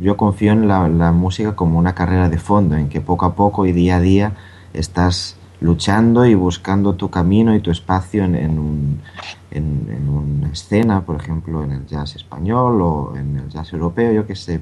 Yo confío en la, música como una carrera de fondo, en que poco a poco y día a día estás luchando y buscando tu camino y tu espacio en, en, un, en, una escena, por ejemplo, en el jazz español o en el jazz europeo, yo que sé,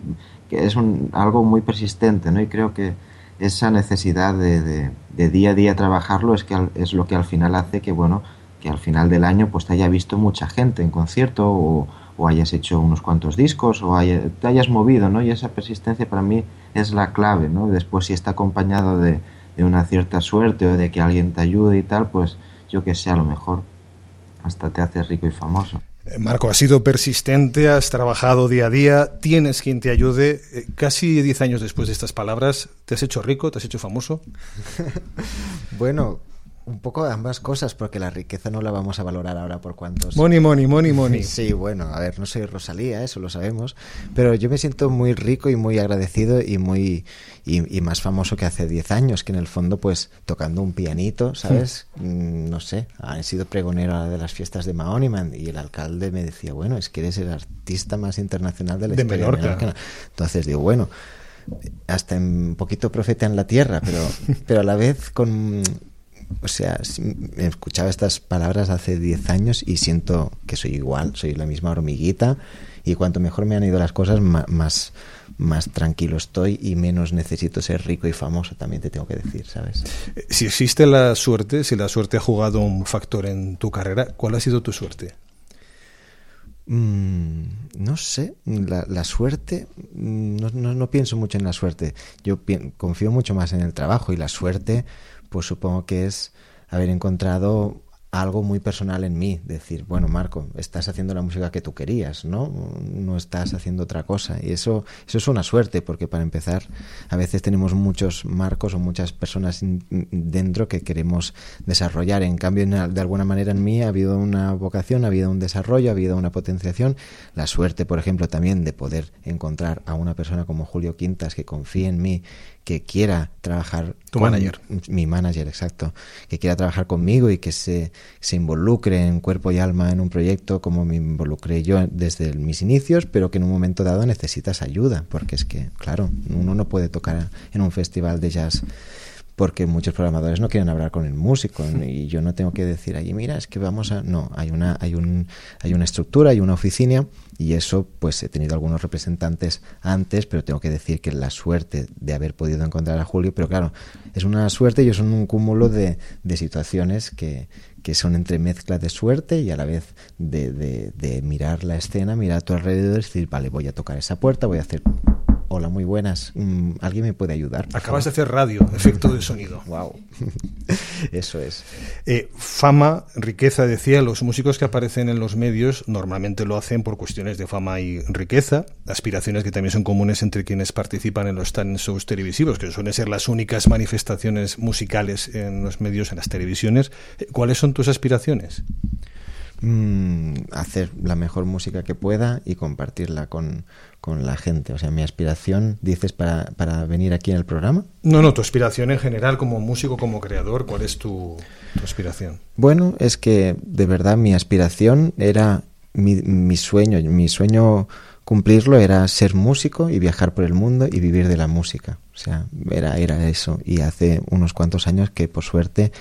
que es un, algo muy persistente, ¿no? Y creo que esa necesidad de, de, día a día trabajarlo es, que es lo que al final hace que, bueno, que al final del año pues te haya visto mucha gente en concierto o, o hayas hecho unos cuantos discos o te hayas movido, ¿no? Y esa persistencia para mí es la clave, ¿no? Después si está acompañado de, de una cierta suerte o de que alguien te ayude y tal, pues yo que sé, a lo mejor hasta te haces rico y famoso. Eh, Marco, has sido persistente, has trabajado día a día, tienes quien te ayude. Eh, casi 10 años después de estas palabras, ¿te has hecho rico, te has hecho famoso? bueno, un poco de ambas cosas, porque la riqueza no la vamos a valorar ahora por cuántos. Money, money, money, money. Sí, bueno, a ver, no soy Rosalía, eso lo sabemos, pero yo me siento muy rico y muy agradecido y muy y, más famoso que hace 10 años, que en el fondo, pues tocando un pianito, ¿sabes? Mm, no sé, he sido pregonero de las fiestas de Mahón y, el alcalde me decía, bueno, es que eres el artista más internacional de la de Menorca. Entonces digo, bueno hasta un poquito profeta en la tierra, pero, pero a la vez con o sea, escuchaba estas palabras hace 10 años y siento que soy igual, soy la misma hormiguita y cuanto mejor me han ido las cosas, más, más tranquilo estoy y menos necesito ser rico y famoso, también te tengo que decir, ¿sabes? Si existe la suerte, si la suerte ha jugado un factor en tu carrera, ¿cuál ha sido tu suerte? Mm, no sé, la, suerte, mm, no, no, no, pienso mucho en la suerte, yo confío mucho más en el trabajo y la suerte pues supongo que es haber encontrado algo muy personal en mí, decir, bueno, Marco, estás haciendo la música que tú querías, ¿no? No estás haciendo otra cosa. Y eso, eso es una suerte, porque para empezar, a veces tenemos muchos marcos o muchas personas dentro que queremos desarrollar. En cambio, de alguna manera en mí ha habido una vocación, ha habido un desarrollo, ha habido una potenciación. La suerte, por ejemplo, también de poder encontrar a una persona como Julio Quintas que confíe en mí que quiera trabajar tu manager mi manager exacto que quiera trabajar conmigo y que se, se involucre en cuerpo y alma en un proyecto como me involucré yo desde mis inicios pero que en un momento dado necesitas ayuda porque es que claro uno no puede tocar en un festival de jazz porque muchos programadores no quieren hablar con el músico y yo no tengo que decir allí mira es que vamos a no hay una hay un hay una estructura hay una oficina y eso pues he tenido algunos representantes antes pero tengo que decir que la suerte de haber podido encontrar a Julio pero claro es una suerte y es un cúmulo de, de situaciones que, que son entre mezcla de suerte y a la vez de, de, de mirar la escena mirar a tu alrededor y decir vale voy a tocar esa puerta voy a hacer Hola, muy buenas. Mm, ¿Alguien me puede ayudar? Acabas de hacer radio, efecto de sonido. Wow. Eso es. Eh, fama, riqueza, decía, los músicos que aparecen en los medios normalmente lo hacen por cuestiones de fama y riqueza, aspiraciones que también son comunes entre quienes participan en los talent shows televisivos, que suelen ser las únicas manifestaciones musicales en los medios, en las televisiones. Eh, ¿Cuáles son tus aspiraciones? Mm, hacer la mejor música que pueda y compartirla con, la gente. O sea, mi aspiración, dices, para, para, venir aquí en el programa. No, no, tu aspiración en general como músico, como creador, ¿cuál es tu, aspiración? Bueno, es que de verdad mi aspiración era mi, mi sueño, mi sueño cumplirlo era ser músico y viajar por el mundo y vivir de la música. O sea, era, era eso. Y hace unos cuantos años que por suerte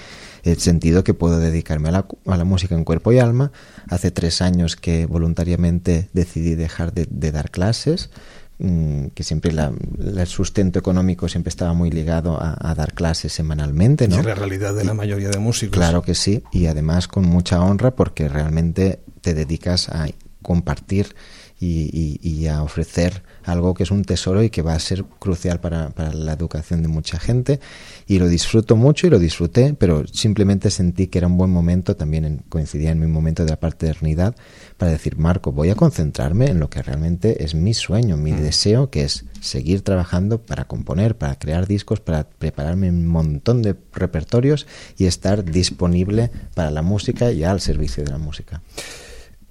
he sentido que puedo dedicarme a la, a la música en cuerpo y alma. Hace tres años que voluntariamente decidí dejar de, dar clases mm, que siempre la, el sustento económico siempre estaba muy ligado a, dar clases semanalmente, ¿no? Es la realidad de la mayoría de músicos. Claro que sí, y además con mucha honra porque realmente te dedicas a compartir y, a ofrecer algo que es un tesoro y que va a ser crucial para, la educación de mucha gente. Y lo disfruto mucho y lo disfruté, pero simplemente sentí que era un buen momento, también coincidía en mi momento de la paternidad, para decir, Marco, voy a concentrarme en lo que realmente es mi sueño, mi mm. deseo, que es seguir trabajando para componer, para crear discos, para prepararme un montón de repertorios y estar disponible para la música y al servicio de la música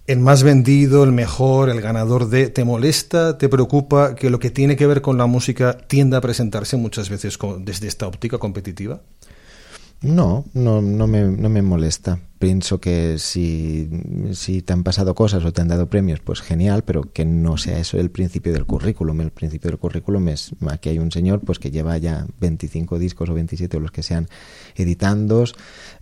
el más vendido, el mejor, el ganador de... ¿Te molesta, te preocupa que lo que tiene que ver con la música tienda a presentarse muchas veces desde esta óptica competitiva? No, no, no me, no me molesta pienso que si, si te han pasado cosas o te han dado premios, pues genial, pero que no sea eso el principio del currículum. El principio del currículum es, aquí hay un señor pues que lleva ya 25 discos o 27 o los que sean editando,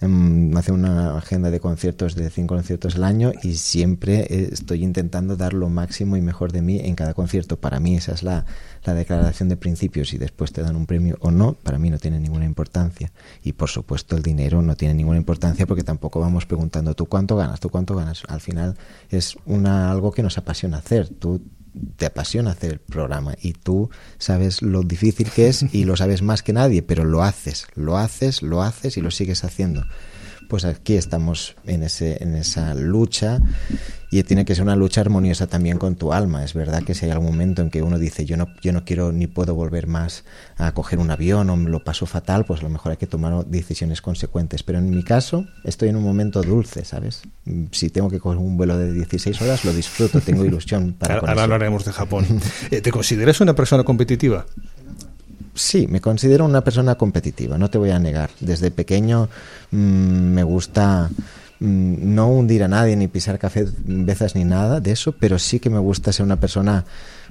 em, hace una agenda de conciertos de 5 conciertos al año y siempre eh, estoy intentando dar lo máximo y mejor de mí en cada concierto. Para mí esa es la, la declaración de principios y después te dan un premio o no, para mí no tiene ninguna importancia. Y por supuesto el dinero no tiene ninguna importancia porque tampoco vamos preguntando tú cuánto ganas, tú cuánto ganas. Al final es una, algo que nos apasiona hacer. Tú te apasiona hacer el programa y tú sabes lo difícil que es y lo sabes más que nadie, pero lo haces, lo haces, lo haces y lo sigues haciendo. Pues aquí estamos en, ese, en esa lucha y tiene que ser una lucha armoniosa también con tu alma. Es verdad que si hay algún momento en que uno dice yo no, yo no quiero ni puedo volver más a coger un avión o me lo paso fatal, pues a lo mejor hay que tomar decisiones consecuentes. Pero en mi caso estoy en un momento dulce, ¿sabes? Si tengo que coger un vuelo de 16 horas, lo disfruto, tengo ilusión para Ahora, ahora hablaremos de Japón. Eh, ¿Te consideras una persona competitiva? Sí, me considero una persona competitiva, no te voy a negar. Desde pequeño mmm, me gusta Mm, no hundir a nadie ni pisar café veces ni nada de eso, pero sí que me gusta ser una persona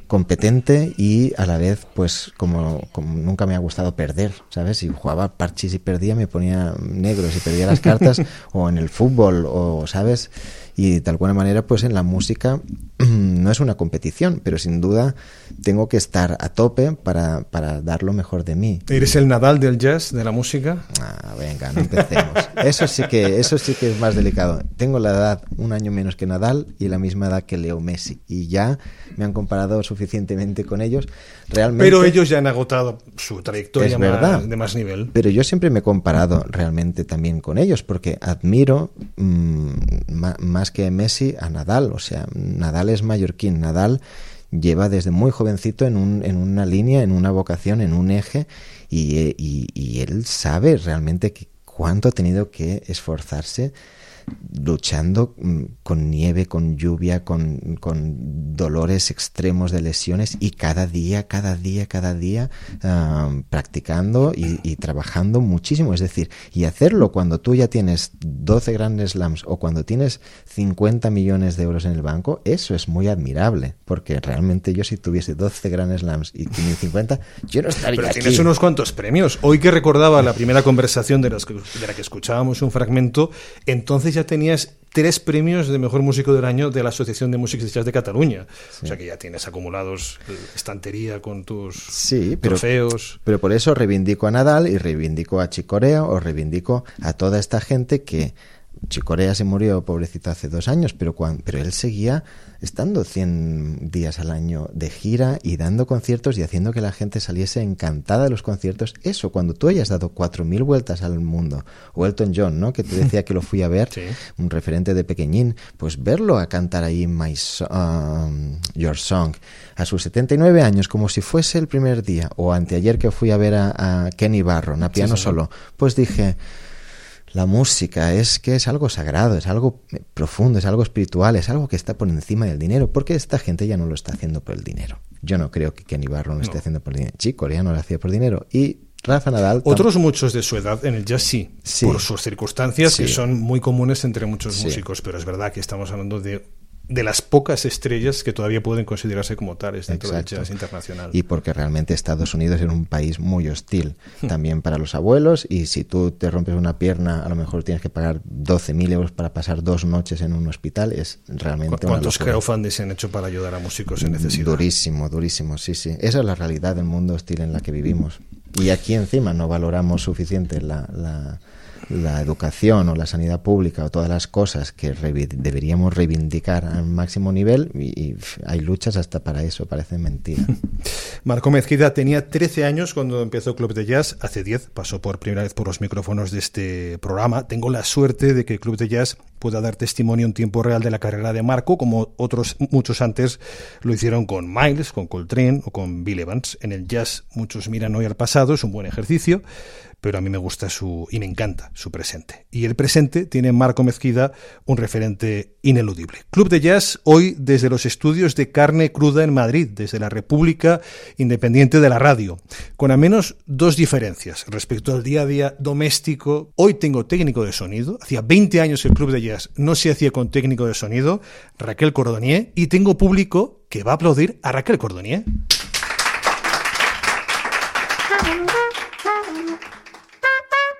competente y a la vez, pues como, como, nunca me ha gustado perder, ¿sabes? Si jugaba parchis y perdía, me ponía negro si perdía las cartas, o en el fútbol, o, ¿sabes? y de alguna manera pues en la música no es una competición, pero sin duda tengo que estar a tope para, para dar lo mejor de mí. ¿Eres el Nadal del jazz, de la música? Ah, venga, no empecemos. Eso sí que, eso sí que es más delicado. Tengo la edad un año menos que Nadal y la misma edad que Leo Messi y ya me han comparado suficientemente con ellos. Realmente, pero ellos ya han agotado su trayectoria más, de más nivel. Pero yo siempre me he comparado realmente también con ellos porque admiro mmm, más que Messi a Nadal. O sea, Nadal es mallorquín. Nadal lleva desde muy jovencito en, un, en una línea, en una vocación, en un eje y, y, y él sabe realmente que cuánto ha tenido que esforzarse luchando mm, con nieve, con lluvia, con, con, dolores extremos de lesiones y cada día, cada día, cada día uh, practicando y, y, trabajando muchísimo. Es decir, y hacerlo cuando tú ya tienes 12 grandes slams o cuando tienes 50 millones de euros en el banco, eso es muy admirable, porque realmente yo si tuviese 12 grandes slams y 50, yo no estaría Pero aquí. tienes unos cuantos premios. Hoy que recordaba la primera conversación de, las que, de la que escuchábamos un fragmento, entonces ya tenías tres premios de mejor músico del año de la Asociación de Músicos de Cataluña. Sí. O sea que ya tienes acumulados estantería con tus sí, pero, trofeos. Pero por eso reivindico a Nadal y reivindico a Chicorea o reivindico a toda esta gente que Chicorea se murió, pobrecito, hace dos años, pero, cuando, pero él seguía estando 100 días al año de gira y dando conciertos y haciendo que la gente saliese encantada de los conciertos. Eso, cuando tú hayas dado 4.000 vueltas al mundo, o Elton John, ¿no? que te decía que lo fui a ver, sí. un referente de pequeñín, pues verlo a cantar ahí My um, Your Song a sus 79 años, como si fuese el primer día, o anteayer que fui a ver a, a Kenny Barron, a piano sí, solo, pues dije la música es que es algo sagrado, es algo profundo, es algo espiritual, es algo que está por encima del dinero, porque esta gente ya no lo está haciendo por el dinero. Yo no creo que Kenny Barron lo esté no. haciendo por el dinero. Chico, ya no lo hacía por dinero. Y Rafa Nadal. Otros muchos de su edad en el jazz sí, sí. por sus circunstancias sí. que son muy comunes entre muchos sí. músicos, pero es verdad que estamos hablando de de las pocas estrellas que todavía pueden considerarse como tales dentro Exacto. del jazz internacional. Y porque realmente Estados Unidos es un país muy hostil también para los abuelos y si tú te rompes una pierna a lo mejor tienes que pagar 12.000 euros para pasar dos noches en un hospital. Es realmente ¿Cuántos crowdfunding se han hecho para ayudar a músicos en necesidad? Durísimo, durísimo, sí, sí. Esa es la realidad del mundo hostil en la que vivimos. Y aquí encima no valoramos suficiente la, la la educación o la sanidad pública o todas las cosas que revi deberíamos reivindicar al máximo nivel y, y, hay luchas hasta para eso, parece mentira. Marco Mezquida tenía 13 años cuando empezó Club de Jazz, hace 10 pasó por primera vez por los micrófonos de este programa. Tengo la suerte de que Club de Jazz pueda dar testimonio en tiempo real de la carrera de Marco, como otros muchos antes lo hicieron con Miles, con Coltrane o con Bill Evans. En el jazz muchos miran hoy al pasado, es un buen ejercicio, pero a mí me gusta su y me encanta su presente. Y el presente tiene en Marco Mezquida un referente ineludible. Club de Jazz hoy desde los estudios de Carne Cruda en Madrid, desde la República Independiente de la Radio, con al menos dos diferencias respecto al día a día doméstico. Hoy tengo técnico de sonido, hacía 20 años el Club de Jazz no se hacía con técnico de sonido, Raquel Cordonier, y tengo público que va a aplaudir a Raquel Cordonier.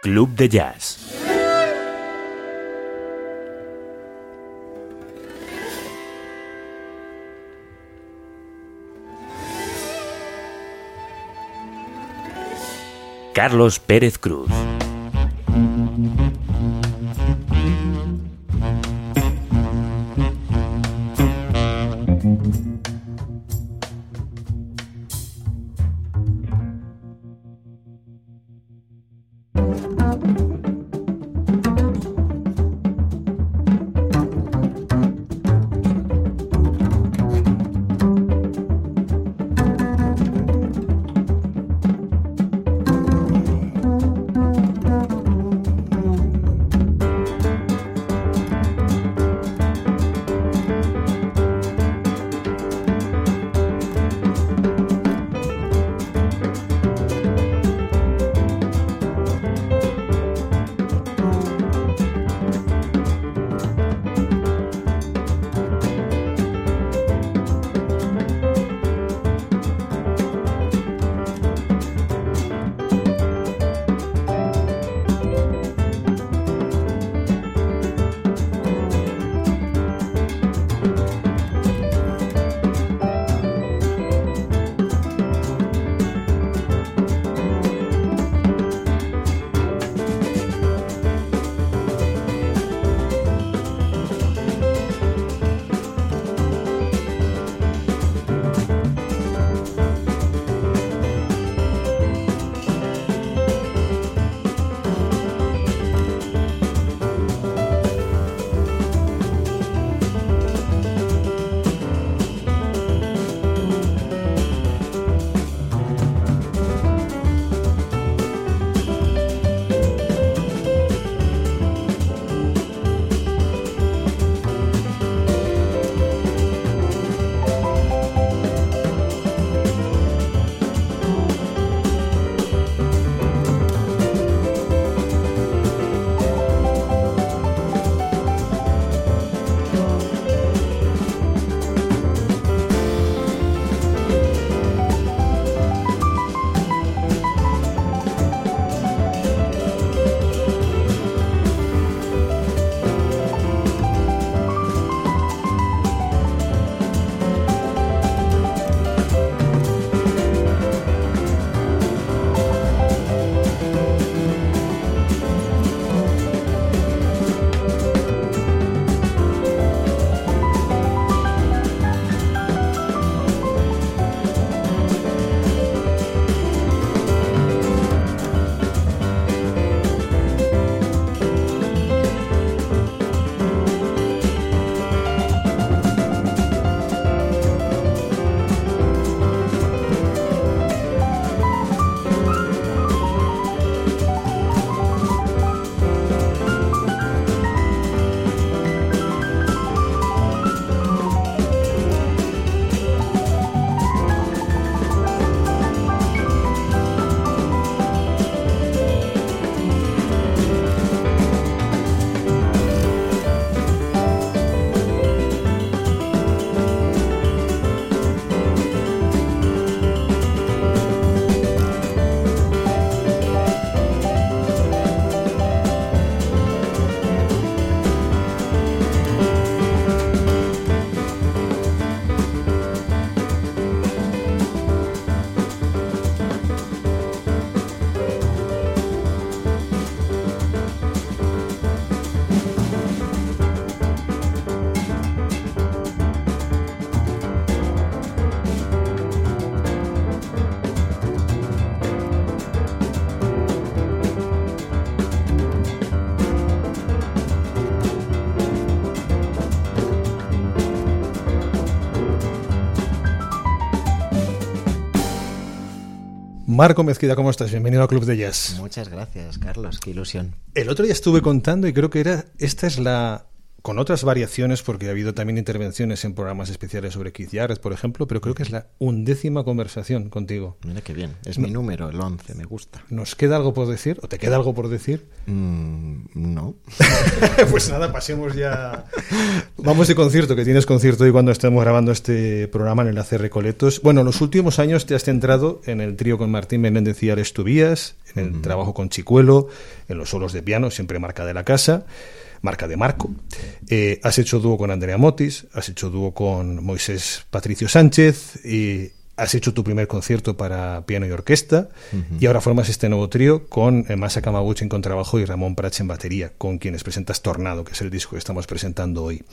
Club de Jazz. Carlos Pérez Cruz. Marco Mezquida, ¿cómo estás? Bienvenido al Club de Jazz. Muchas gracias, Carlos, qué ilusión. El otro día estuve contando y creo que era esta es la con otras variaciones, porque ha habido también intervenciones en programas especiales sobre Keith Jarrett, por ejemplo, pero creo que es la undécima conversación contigo. Mira qué bien, es mi número, el 11, me gusta. ¿Nos queda algo por decir? ¿O te queda algo por decir? Mm, no. pues nada, pasemos ya. Vamos de concierto, que tienes concierto hoy cuando estemos grabando este programa en el AC Recoletos. Bueno, en los últimos años te has centrado en el trío con Martín Menéndez y Alex Tubías, en el trabajo con Chicuelo, en los solos de piano, siempre marca de la casa marca de Marco. Eh, has hecho dúo con Andrea Motis, has hecho dúo con Moisés Patricio Sánchez y has hecho tu primer concierto para piano y orquesta y ahora formas este nuevo trío con eh, Masa Kamaguchi en contrabajo y Ramón Prats en batería, con quienes presentas Tornado, que es el disco que estamos presentando hoy.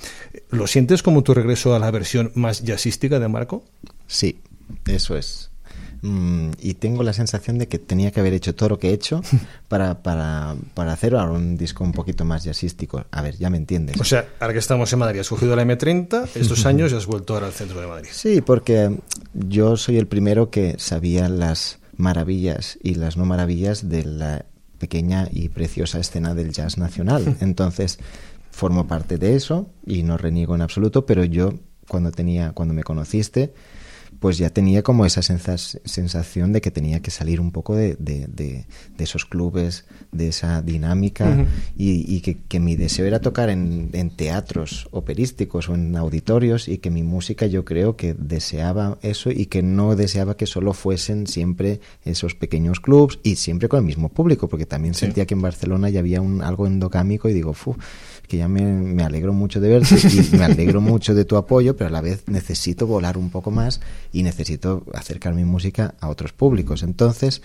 ¿Lo sientes como tu regreso a la versión más jazzística de Marco? Sí, eso es. Mm, y tengo la sensación de que tenía que haber hecho todo lo que he hecho para, para, para hacer ahora un disco un poquito más jazzístico. A ver, ya me entiendes. O sea, ahora que estamos en Madrid, has cogido la M30 estos años y has vuelto ahora al centro de Madrid. Sí, porque yo soy el primero que sabía las maravillas y las no maravillas de la pequeña y preciosa escena del jazz nacional. Entonces, formo parte de eso y no reniego en absoluto, pero yo cuando tenía cuando me conociste pues ya tenía como esa sensación de que tenía que salir un poco de, de, esos clubes, de esa dinámica y, que, mi deseo era tocar en, en, teatros operísticos o en auditorios y que mi música yo creo que deseaba eso y que no deseaba que solo fuesen siempre esos pequeños clubs y siempre con el mismo público, porque también sentía que en Barcelona ya había un, algo endogámico y digo, fu que ya me, me, alegro mucho de verte y me alegro mucho de tu apoyo, pero a la vez necesito volar un poco más y necesito acercar mi música a otros públicos. Entonces,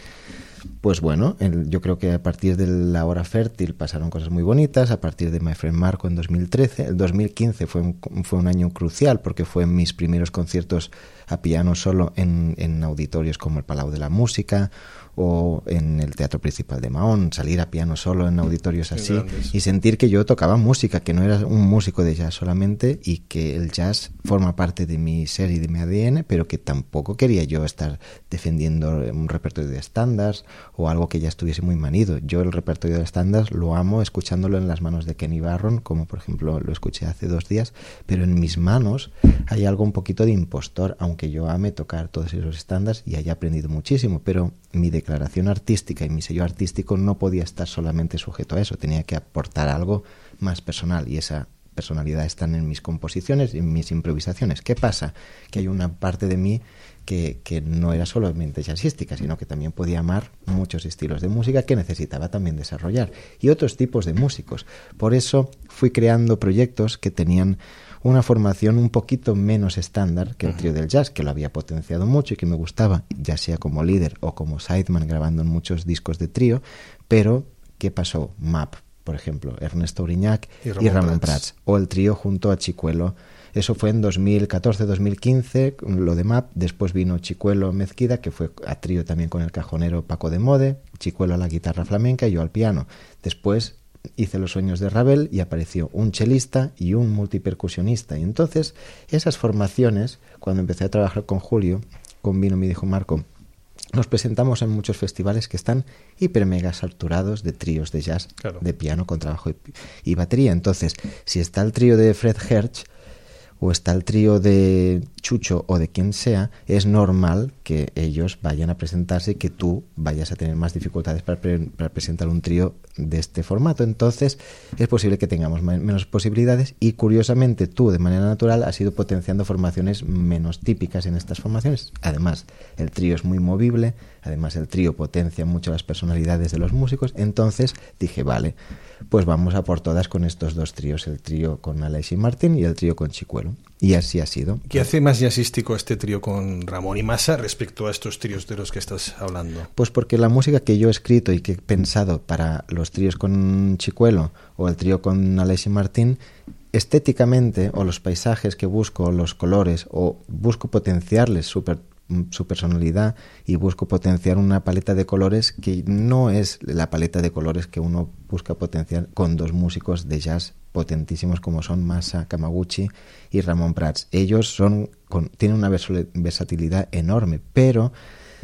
pues bueno, yo creo que a partir de la hora fértil pasaron cosas muy bonitas, a partir de My Friend Marco en 2013, el 2015 fue un, fue un año crucial porque fue mis primeros conciertos a piano solo en, en auditorios como el Palau de la Música o en el Teatro Principal de Mahón, salir a piano solo en auditorios así y sentir que yo tocaba música, que no era un músico de jazz solamente y que el jazz forma parte de mi ser y de mi ADN, pero que tampoco quería yo estar defendiendo un repertorio de estándares o algo que ya estuviese muy manido. Yo el repertorio de estándares lo amo escuchándolo en las manos de Kenny Barron, como por ejemplo lo escuché hace dos días, pero en mis manos hay algo un poquito de impostor, aunque yo ame tocar todos esos estándares y haya aprendido muchísimo, pero mi declaración artística y mi sello artístico no podía estar solamente sujeto a eso, tenía que aportar algo más personal y esa personalidad está en mis composiciones y en mis improvisaciones. ¿Qué pasa? Que hay una parte de mí que, que, no era solamente jazzística, sino que también podía amar muchos estilos de música que necesitaba también desarrollar y otros tipos de músicos. Por eso fui creando proyectos que tenían una formación un poquito menos estándar que el trío del jazz, que lo había potenciado mucho y que me gustaba, ya sea como líder o como sideman grabando en muchos discos de trío, pero ¿qué pasó? Map, por ejemplo, Ernesto Uriñac y Ramón, Prats. o el trío junto a Chicuelo. Eso fue en 2014-2015, lo de MAP. Después vino Chicuelo Mezquida, que fue a trío también con el cajonero Paco de Mode, Chicuelo a la guitarra flamenca y yo al piano. Después hice los sueños de Ravel y apareció un chelista y un multipercusionista. Y entonces esas formaciones, cuando empecé a trabajar con Julio, con Vino me dijo Marco, nos presentamos en muchos festivales que están hiper mega saturados de tríos de jazz, de piano con trabajo y, y, batería. Entonces, si está el trío de Fred Hersch, o está el trío de Chucho o de quien sea, es normal que ellos vayan a presentarse y que tú vayas a tener más dificultades para, presentar un trío de este formato. Entonces es posible que tengamos menos posibilidades y curiosamente tú de manera natural has ido potenciando formaciones menos típicas en estas formaciones. Además, el trío es muy movible, además el trío potencia mucho las personalidades de los músicos. Entonces dije, vale, pues vamos a por todas con estos dos tríos, el trío con Alex y Martín y el trío con Chicuelo. Y así ha sido. ¿Qué hace más jazzístico este trío con Ramón y Massa respecto a estos tríos de los que estás hablando? Pues porque la música que yo he escrito y que he pensado para los tríos con Chicuelo o el trío con Alex y Martín estéticamente o los paisajes que busco, los colores o busco potenciarles super su personalidad y busco potenciar una paleta de colores que no es la paleta de colores que uno busca potenciar con dos músicos de jazz potentísimos como son Masa Kamaguchi y Ramón Prats. Ellos son, tienen una versatilidad enorme, pero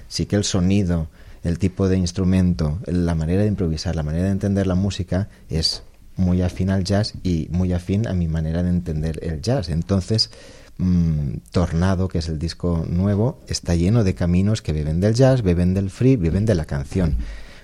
sí que el sonido el tipo de instrumento, la manera de improvisar, la manera de entender la música es muy afín al jazz y muy afín a mi manera de entender el jazz. Entonces, mm, Tornado, que es el disco nuevo, está lleno de caminos que beben del jazz, beben del free, beben de la canción.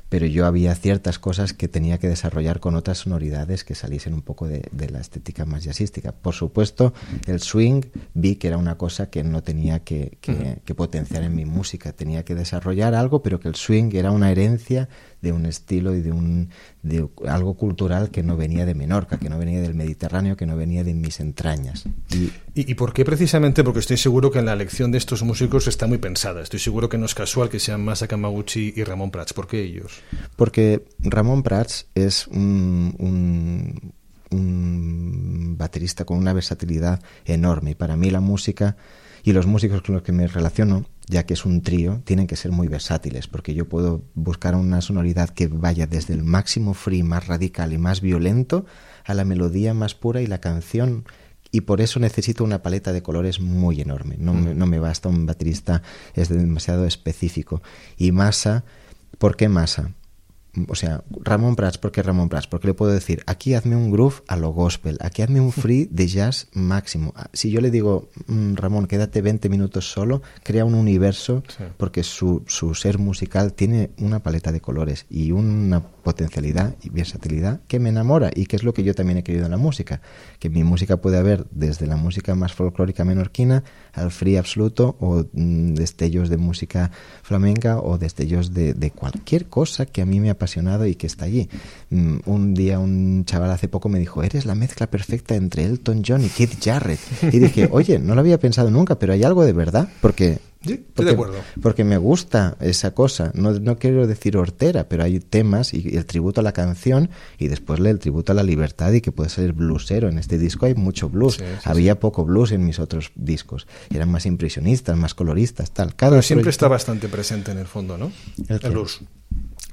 Pero yo había ciertas cosas que tenía que desarrollar con otras sonoridades que saliesen un poco de, la estética más jazzística. Por supuesto, el swing vi que era una cosa que no tenía que, que, potenciar en mi música, tenía que desarrollar algo, pero que el swing era una herencia de un estilo y de, un, de algo cultural que no venía de Menorca, que no venía del Mediterráneo, que no venía de mis entrañas. ¿Y, ¿Y, por qué precisamente? Porque estoy seguro que en la elección de estos músicos está muy pensada. Estoy seguro que no es casual que sean Masa Kamaguchi y Ramón Prats. ¿Por qué ellos? Porque Ramón Prats es un, un, un baterista con una versatilidad enorme. Y para mí la música y los músicos con los que me relaciono ya que es un trío, tienen que ser muy versátiles, porque yo puedo buscar una sonoridad que vaya desde el máximo free más radical y más violento a la melodía más pura y la canción y por eso necesito una paleta de colores muy enorme. No, me, no me basta un baterista, es demasiado específico. Y masa, ¿por qué masa? O sea, Ramón Prats, ¿por qué Ramón Prats? Porque le puedo decir, aquí hazme un groove a lo gospel, aquí hazme un free de jazz máximo. Si yo le digo, mm, Ramón, quédate 20 minutos solo, crea un universo, porque su, su ser musical tiene una paleta de colores y una potencialidad y versatilidad que me enamora y que es lo que yo también he querido en la música, que mi música puede haber desde la música más folclórica menorquina al free absoluto o mm, destellos de música flamenca o destellos de, de, cualquier cosa que a mí me ha apasionado y que está allí. Mm, un día un chaval hace poco me dijo, eres la mezcla perfecta entre Elton John y Keith Jarrett. Y dije, oye, no lo había pensado nunca, pero hay algo de verdad, porque porque, de acuerdo. Porque me gusta esa cosa. No, no quiero decir hortera, pero hay temas y el tributo a la canción y después el tributo a la libertad y que puede ser bluesero. En este disco hay mucho blues. Había poco blues en mis otros discos. Eran más impresionistas, más coloristas, tal. Cada pero siempre está bastante presente en el fondo, ¿no? El, blues.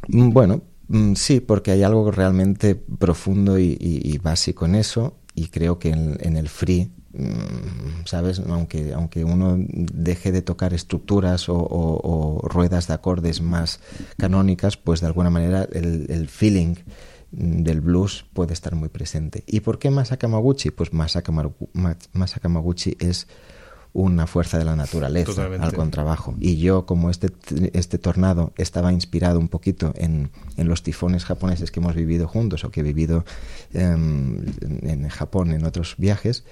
Mm, bueno, mm, sí, porque hay algo realmente profundo y, básico en eso y creo que en el free Mm, ¿sabes? Aunque, aunque uno deje de tocar estructuras o, ruedas de acordes más canónicas, pues de alguna manera el, feeling del blues puede estar muy presente. ¿Y por qué Masaka Maguchi? Pues Masaka, es una fuerza de la naturaleza al contrabajo. Y yo, como este, este tornado estaba inspirado un poquito en, en, los tifones japoneses que hemos vivido juntos o que he vivido em, en Japón en otros viajes,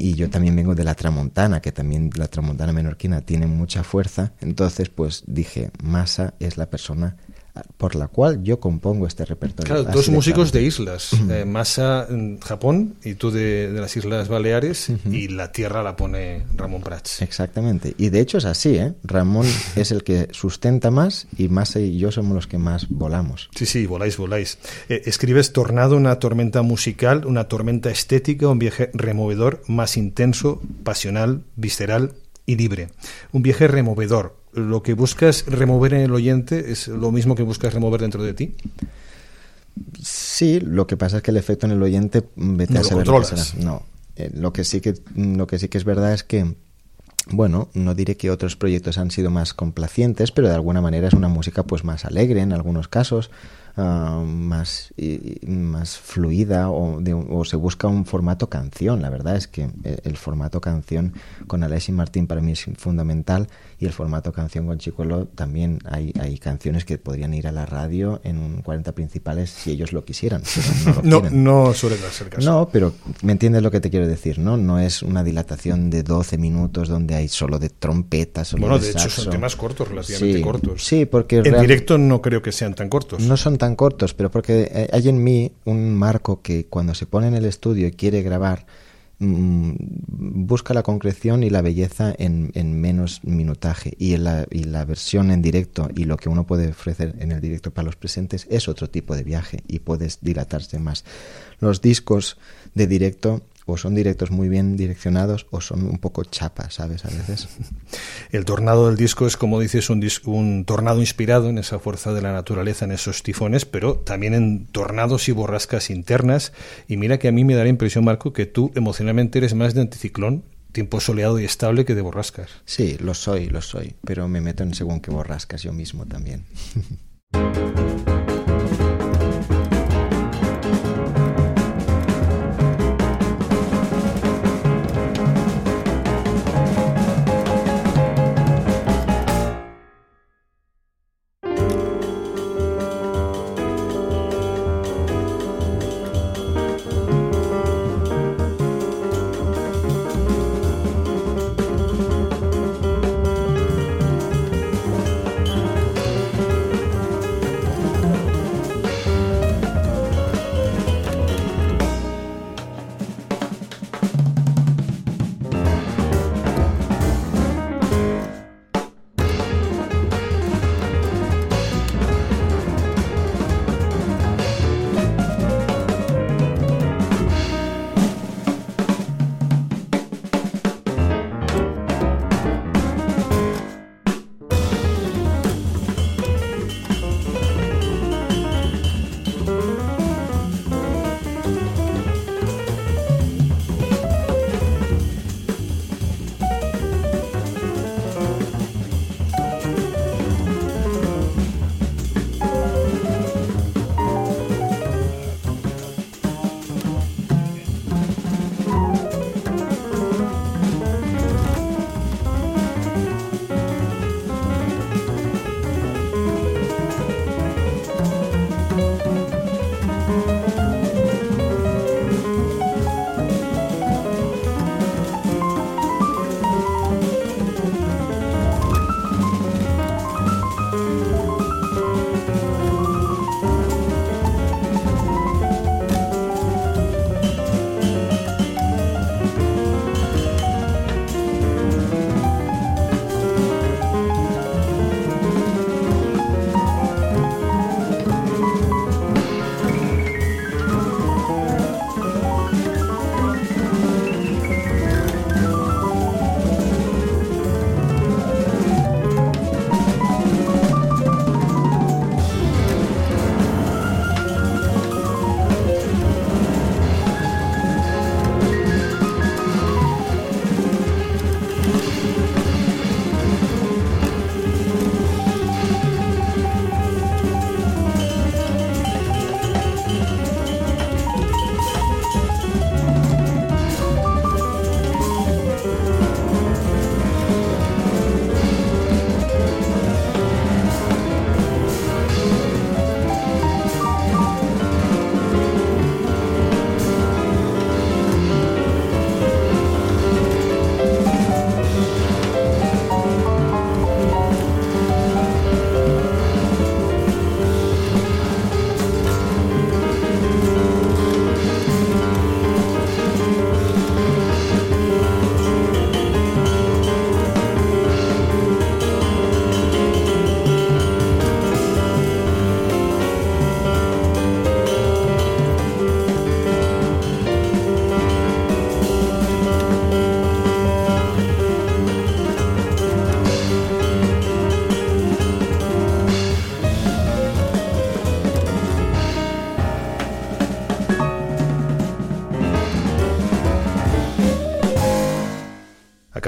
y yo también vengo de la tramontana, que también la tramontana menorquina tiene mucha fuerza, entonces pues dije, Masa es la persona por la cual yo compongo este repertorio. Claro, dos músicos de islas, eh, Masa en Japón y tú de, las Islas Baleares y la tierra la pone Ramón Prats. Exactamente, y de hecho es así, ¿eh? Ramón es el que sustenta más y Masa y yo somos los que más volamos. Sí, sí, voláis, voláis. Eh, escribes Tornado, una tormenta musical, una tormenta estética, un viaje removedor, más intenso, pasional, visceral y libre. Un viaje removedor, lo que buscas remover en el oyente es lo mismo que buscas remover dentro de ti. Sí, lo que pasa es que el efecto en el oyente vete no a saber lo No, eh, lo que sí que lo que sí que es verdad es que bueno, no diré que otros proyectos han sido más complacientes, pero de alguna manera es una música pues más alegre en algunos casos, Ah, más, más fluida o, o, se busca un formato canción. La verdad es que el formato canción con Alessi Martín para mí es fundamental y el formato canción con Chicuelo también hay, hay canciones que podrían ir a la radio en 40 principales si ellos lo quisieran. no, no, suele ser caso. No, pero me entiendes lo que te quiero decir, ¿no? No es una dilatación de 12 minutos donde hay solo de trompetas. bueno, de, hecho son temas cortos, relativamente cortos. Sí, porque... En directo no creo que sean tan cortos. No son tan cortos, pero porque eh, hay en mí un marco que cuando se pone en el estudio y quiere grabar, mm, busca la concreción y la belleza en, menos minutaje. Y, la, y la versión en directo y lo que uno puede ofrecer en el directo para los presentes es otro tipo de viaje y puedes dilatarse más. Los discos de directo o son directos muy bien direccionados o son un poco chapas, ¿sabes? A veces. El tornado del disco es, como dices, un, un tornado inspirado en esa fuerza de la naturaleza, en esos tifones, pero también en tornados y borrascas internas. Y mira que a mí me da la impresión, Marco, que tú emocionalmente eres más de anticiclón tiempo soleado y estable que de borrascas. Sí, lo soy, lo soy, pero me meto en según qué borrascas yo mismo también.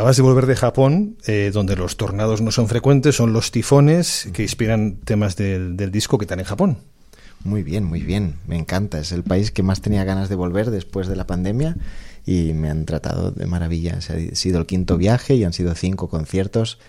Acabas de volver de Japón, eh, donde los tornados no son frecuentes, son los tifones que inspiran temas del, disco que están en Japón. Muy bien, muy bien. Me encanta. Es el país que más tenía ganas de volver después de la pandemia y me han tratado de maravilla. ha sido el quinto viaje y han sido cinco conciertos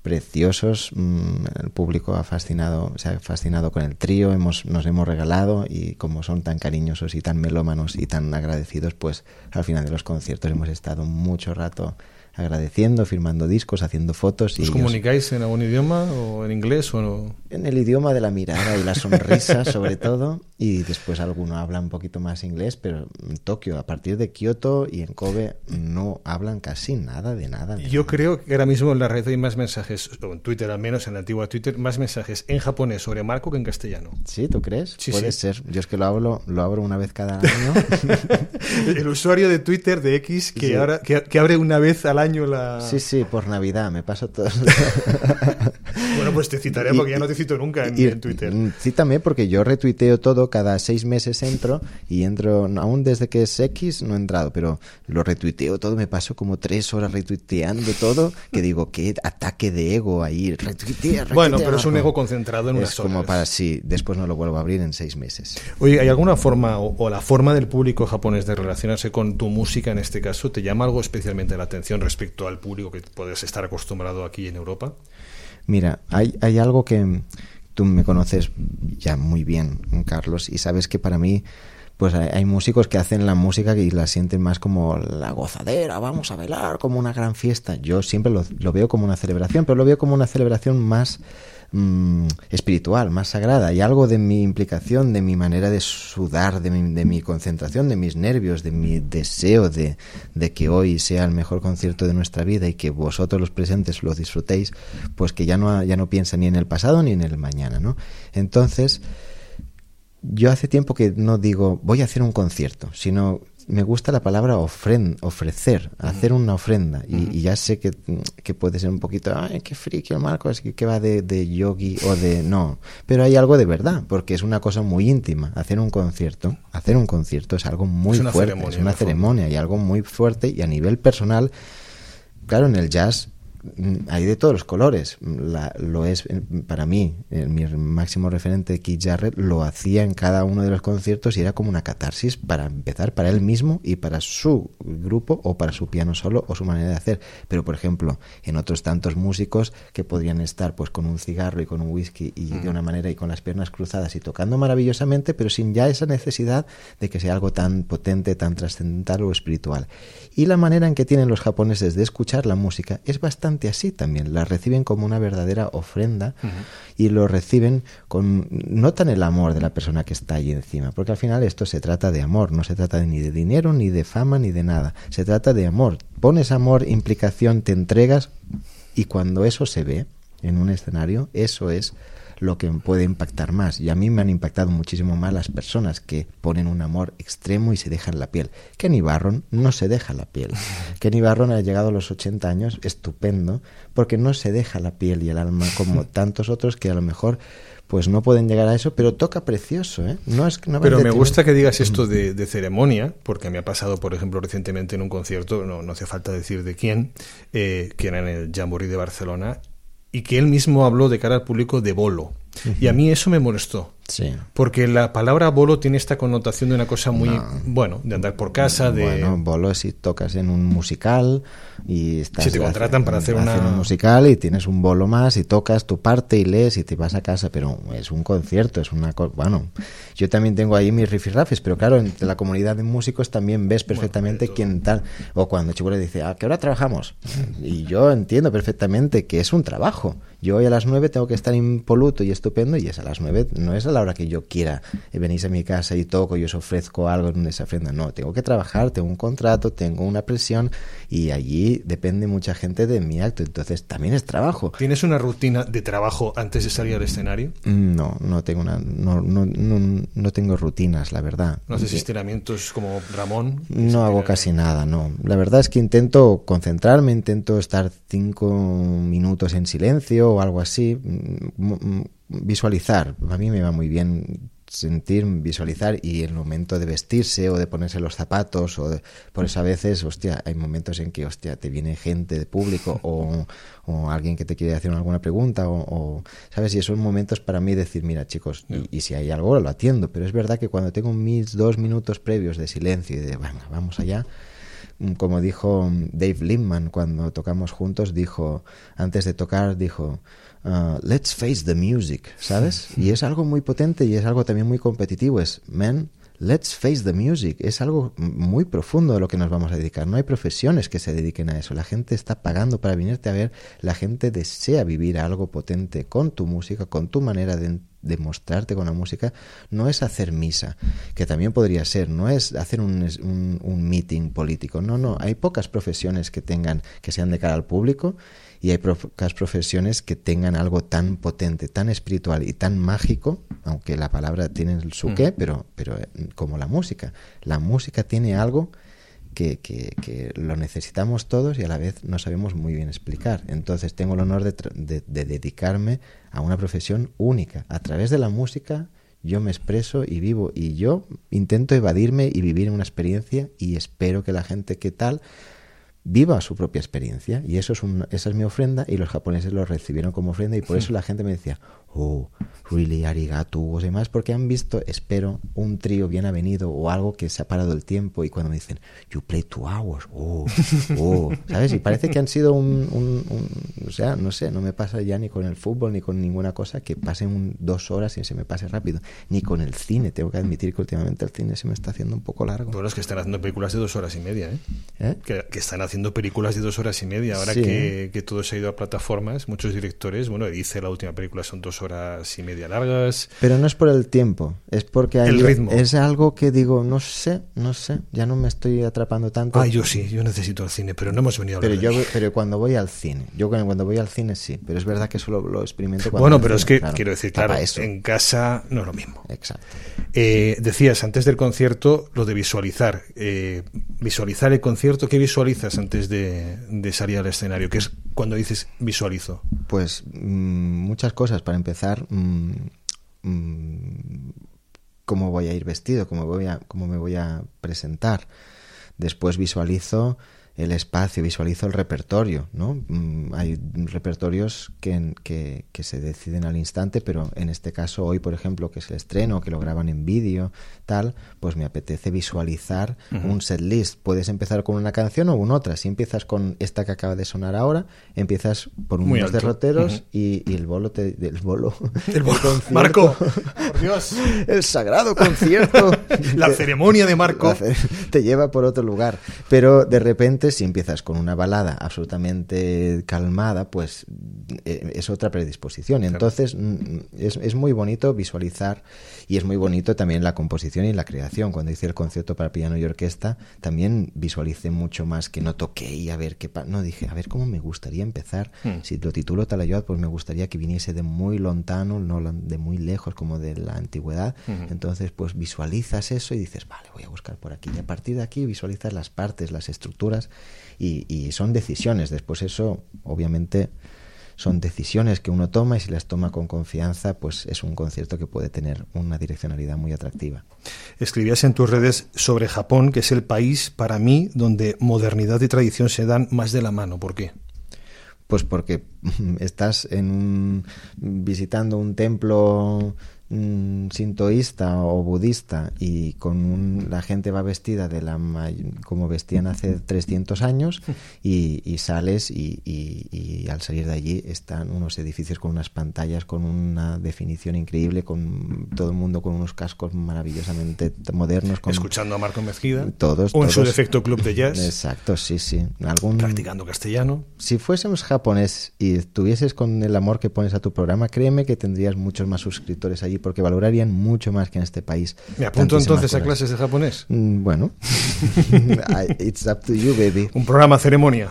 preciosos. Mm, el público ha fascinado, se ha fascinado con el trío. Hemos, nos hemos regalado y como son tan cariñosos y tan melómanos y tan agradecidos, pues al final de los conciertos hemos estado mucho rato agradeciendo, firmando discos, haciendo fotos. ¿Os comunicáis en algún idioma o en inglés o no? En el idioma de la mirada y la sonrisa, sobre todo, y después alguno habla un poquito más inglés, pero en Tokio, a partir de Kioto y en Kobe, no hablan casi nada de nada. Yo creo que ahora mismo en la red hay más mensajes, o en Twitter al menos, en la antigua Twitter, más mensajes en japonés sobre Marco que en castellano. ¿Sí? ¿Tú crees? Sí, Puede ser. Yo es que lo hablo, lo abro una vez cada año. el usuario de Twitter de X que, ahora, que, abre una vez al año la... Sí, sí, por Navidad, me paso todo. bueno, pues te citaré porque ya no te cito nunca en, y- en Twitter. mm, Cítame porque yo retuiteo todo, cada seis meses entro y entro, aún desde que es X no he entrado, pero lo retuiteo todo, me paso como tres horas retuiteando todo, que digo, qué ataque de ego ahí, retuitea, retuitea, Bueno, pero es un ego concentrado en Es unas como horas. para sí, después no lo vuelvo a abrir en seis meses. Oye, ¿hay alguna forma o, o la forma del público japonés de relacionarse con tu música en este caso te llama algo especialmente la atención respecto al público que puedes estar acostumbrado aquí en Europa? Mira, hay, hay algo que tú me conoces ya muy bien, Carlos, y sabes que para mí, pues hay, músicos que hacen la música y la sienten más como la gozadera, vamos a bailar, como una gran fiesta. Yo siempre lo, lo veo como una celebración, pero lo veo como una celebración más mm, espiritual, más sagrada. Y algo de mi implicación, de mi manera de sudar, de mi, de mi concentración, de mis nervios, de mi deseo de, de que hoy sea el mejor concierto de nuestra vida y que vosotros los presentes lo disfrutéis, pues que ya no, ya no piensa ni en el pasado ni en el mañana, ¿no? Entonces, yo hace tiempo que no digo voy a hacer un concierto, sino me gusta la palabra ofren, ofrecer, hacer una ofrenda. Y, y ya sé que, que puede ser un poquito, ay, qué friki el Marco, es que, que va de, de yogi o de... No, pero hay algo de verdad, porque es una cosa muy íntima. Hacer un concierto, hacer un concierto es algo muy Es fuerte, es una ceremonia y algo muy fuerte y a nivel personal Claro, en el jazz hay de todos los colores. La- lo es eh, para mí, eh, mi máximo referente, Keith Jarrett, lo hacía en cada uno de los conciertos y era como una catarsis para empezar, para él mismo y para su grupo o para su piano solo o su manera de hacer. Pero, por ejemplo, en otros tantos músicos que podrían estar pues con un cigarro y con un whisky y de una manera y con las piernas cruzadas y tocando maravillosamente, pero sin ya esa necesidad de que sea algo tan potente, tan trascendental o espiritual. Y la manera en que tienen los japoneses de escuchar la música es bastante así también. La reciben como una verdadera ofrenda y lo reciben con notan el amor de la persona que está allí encima, porque al final esto se trata de amor, no se trata ni de dinero, ni de fama, ni de nada. Se trata de amor. Pones amor, implicación, te entregas y cuando eso se ve en un escenario, eso es lo que puede impactar más. Y a mí me han impactado muchísimo más las personas que ponen un amor extremo y se dejan la piel. Kenny Barron no se deja la piel. Kenny Barron ha llegado a los 80 años, estupendo, porque no se deja la piel y el alma como tantos otros que a lo mejor pues no pueden llegar a eso, pero toca precioso, ¿eh? No es, no Pero me gusta que digas esto de, de ceremonia, porque me ha pasado, por ejemplo, recientemente en un concierto, no, no hace falta decir de quién, eh, que era en el Jamboree de Barcelona, y que él mismo habló de cara al público de bolo. Y a mí eso me molestó. Sí. Porque la palabra bolo tiene esta connotación de una cosa muy, bueno, de andar por casa, de... Bueno, bolo si tocas en un musical y estás Si te contratan para hacer una- un musical y tienes un bolo más y tocas tu parte y lees y te vas a casa, pero es un concierto, es una bueno, yo también tengo ahí mis rifirrafes, pero claro, entre la comunidad de músicos también ves perfectamente quién tal, o cuando Chico le dice, ¿a qué hora trabajamos? Y yo entiendo perfectamente que es un trabajo. Yo hoy a las nueve tengo que estar impoluto y estupendo y es a las nueve, no es a la hora que yo quiera. eh, venís a mi casa y toco y os ofrezco algo en esa ofrenda. No, tengo que trabajar, tengo un contrato, tengo una presión y allí depende mucha gente de mi acto. Entonces también es trabajo. ¿Tienes una rutina de trabajo antes de salir al escenario? No, no tengo una, no, no, no, no tengo rutinas, la verdad. ¿No haces estiramientos como Ramón? No hago casi nada, no. La verdad es que intento concentrarme, intento estar cinco minutos en silencio o algo así, mm, mm, visualizar. A mí me va muy bien sentir, visualizar y el momento de vestirse o de ponerse los zapatos o de- por eso a veces, hostia, hay momentos en que, hostia, te viene gente de público o, o alguien que te quiere hacer alguna pregunta o, o, ¿sabes? Y son momentos para mí decir, mira chicos, y, y si hay algo lo atiendo, pero es verdad que cuando tengo mis dos minutos previos de silencio y de, venga, vamos allá, Mm, como dijo Dave Lippman cuando tocamos juntos, dijo, antes de tocar, dijo, uh, let's face the music, ¿sabes? Y es algo muy potente y es algo también muy competitivo, es, man, let's face the music, es algo muy profundo de lo que nos vamos a dedicar, no hay profesiones que se dediquen a eso, la gente está pagando para venirte a ver, la gente desea vivir algo potente con tu música, con tu manera de demostrarte con la música. No es hacer misa, que también podría ser, no es hacer un, un, un meeting político, no, no, hay pocas profesiones que tengan, que sean de cara al público y hay pocas profesiones que tengan algo tan potente, tan espiritual y tan mágico, aunque la palabra tiene su qué, pero, pero como la música, la música tiene algo que, que, que lo necesitamos todos y a la vez no sabemos muy bien explicar. Entonces tengo el honor de- de dedicarme a una profesión única. A través de la música yo me expreso y vivo y yo intento evadirme y vivir una experiencia y espero que la gente que tal viva su propia experiencia. Y eso es un- esa es mi ofrenda y los japoneses lo recibieron como ofrenda y por eso la gente me decía oh really arigato o demás porque han visto espero un trío bien avenido o algo que se ha parado el tiempo y cuando me dicen you play two hours oh oh sabes y parece que han sido un, un- un- o sea no sé no me pasa ya ni con el fútbol ni con ninguna cosa que pasen un- dos horas y se me pase rápido ni con el cine tengo que admitir que últimamente el cine se me está haciendo un poco largo Bueno, es que están haciendo películas de dos horas y media, ¿eh? ¿Eh? Que, que están haciendo películas de dos horas y media. Ahora Sí. que, que todo se ha ido a plataformas, muchos directores, bueno, dice la última película son dos horas y media largas. Pero no es por el tiempo, es porque hay- El ritmo. es algo que digo, no sé, no sé, ya no me estoy atrapando tanto. Ay, yo sí, yo necesito el cine, pero no hemos venido a hablar pero yo pero cuando voy al cine, yo cuando voy al cine sí, pero es verdad que eso lo, experimento cuando Bueno, pero es que claro, quiero decir, claro, eso. en casa no es lo mismo. Exacto. Eh, decías antes del concierto lo de visualizar. Eh, visualizar el concierto, ¿qué visualizas antes de, de salir al escenario? ¿Qué es cuando dices visualizo? Pues mm, muchas cosas. Para empezar, mm, mm, cómo voy a ir vestido, cómo, voy a, cómo me voy a presentar. Después visualizo el espacio, visualizo el repertorio, ¿no? Mm, Hay repertorios que, que, que se deciden al instante, pero en este caso hoy, por ejemplo, que es el estreno, que lo graban en vídeo, tal, pues me apetece visualizar un set list. Puedes empezar con una canción o con otra. Si empiezas con esta que acaba de sonar ahora, empiezas por Muy unos alto. derroteros y, y el bolo te, el bolo, El bolo. concierto- Marco, por Dios. el sagrado concierto La Te- ceremonia de Marco. te lleva por otro lugar. Pero de repente, si empiezas con una balada absolutamente calmada, pues eh, es otra predisposición. Entonces, mm, es, es muy bonito visualizar y es muy bonito también la composición y la creación. Cuando hice el concierto para piano y orquesta, también visualicé mucho más que no toqué y a ver qué No, dije, a ver cómo me gustaría empezar. Hmm. Si lo titulo Talayot, pues me gustaría que viniese de muy lontano, no de muy lejos como de la antigüedad. Ujú. Entonces, pues visualizas eso y dices, vale, voy a buscar por aquí. Y a partir de aquí visualizas las partes, las estructuras y, y son decisiones. Después eso, obviamente, son decisiones que uno toma y si las toma con confianza, pues es un concierto que puede tener una direccionalidad muy atractiva. Escribías en tus redes sobre Japón, que es el país para mí donde modernidad y tradición se dan más de la mano. ¿Por qué? Pues porque estás en un, visitando un templo mm, sintoísta o budista y con un- la gente va vestida de la como vestían hace 300 años y, y sales y, y- y al salir de allí están unos edificios con unas pantallas con una definición increíble con todo el mundo con unos cascos maravillosamente modernos con Escuchando a Marco Mezquida. todos O en su todos- defecto club de jazz. exacto sí sí algún Practicando castellano. si fuésemos japonés y estuvieses con el amor que pones a tu programa, créeme que tendrías muchos más suscriptores allí porque valorarían mucho más que en este país. ¿Me apunto entonces a clases de japonés? Mm, Bueno, it's up to you, baby. Un programa ceremonia.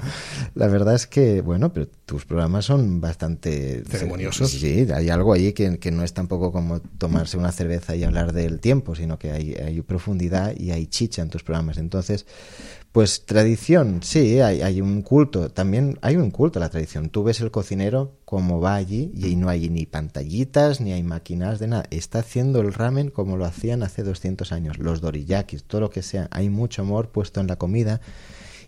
La verdad es que, bueno, pero tus programas son bastante Ceremoniosos. Sí, hay algo allí que, que no es tampoco como tomarse una cerveza y hablar del tiempo, sino que hay, hay profundidad y hay chicha en tus programas. Entonces, pues tradición, sí, hay, hay un culto, también hay un culto a la tradición. Tú ves el cocinero como va allí y ahí no hay ni pantallitas, ni hay máquinas de nada. Está haciendo el ramen como lo hacían hace 200 años, los doriyakis, todo lo que sea. Hay mucho amor puesto en la comida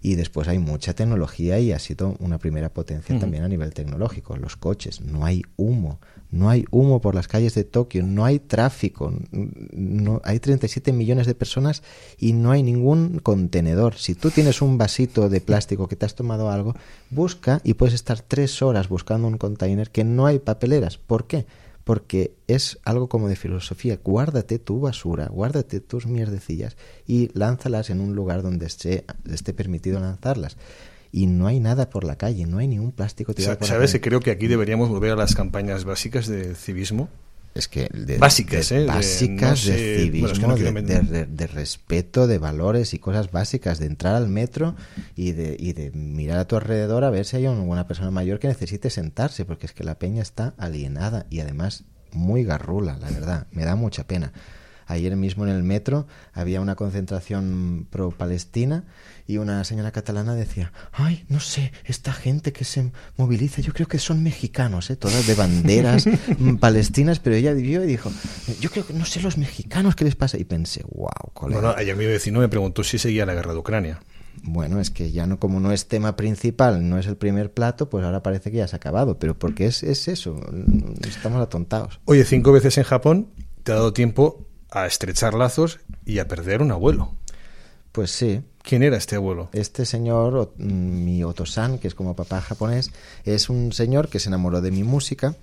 y después hay mucha tecnología y ha sido una primera potencia también a nivel tecnológico. Los coches, no hay humo, no hay humo por las calles de Tokio, no hay tráfico, no, hay 37 millones de personas y no hay ningún contenedor. Si tú tienes un vasito de plástico que te has tomado algo, busca y puedes estar tres horas buscando un container que no hay papeleras. ¿Por qué? Porque es algo como de filosofía. Guárdate tu basura, guárdate tus mierdecillas y lánzalas en un lugar donde esté, esté permitido lanzarlas. Y no hay nada por la calle, no hay ni un plástico tirado por la ¿Sabes que calle. creo que aquí deberíamos volver a las campañas básicas de civismo? Es que de- Básicas, de- ¿eh? De básicas no de, sé- civismo, bueno, es que no de, respeto, de valores y cosas básicas, de entrar al metro y de, y de mirar a tu alrededor a ver si hay alguna persona mayor que necesite sentarse, porque es que la peña está alienada y además muy garrula, la verdad, me da mucha pena. Ayer mismo en el metro había una concentración pro-palestina y una señora catalana decía, ay, no sé, esta gente que se moviliza, yo creo que son mexicanos, ¿eh? todas de banderas mm, palestinas, pero ella vivió y dijo, yo creo que no sé los mexicanos qué les pasa. Y pensé, wow, colega. Bueno, ayer mi vecino me preguntó si seguía la guerra de Ucrania. Bueno, es que ya no, como no es tema principal, no es el primer plato, pues ahora parece que ya se ha acabado. Pero porque es, es eso, estamos atontados. Oye, cinco veces en Japón te ha dado tiempo a estrechar lazos y a perder un abuelo. Pues sí. ¿Quién era este abuelo? Este señor, mi Otosan, que es como papá japonés, es un señor que se enamoró de mi música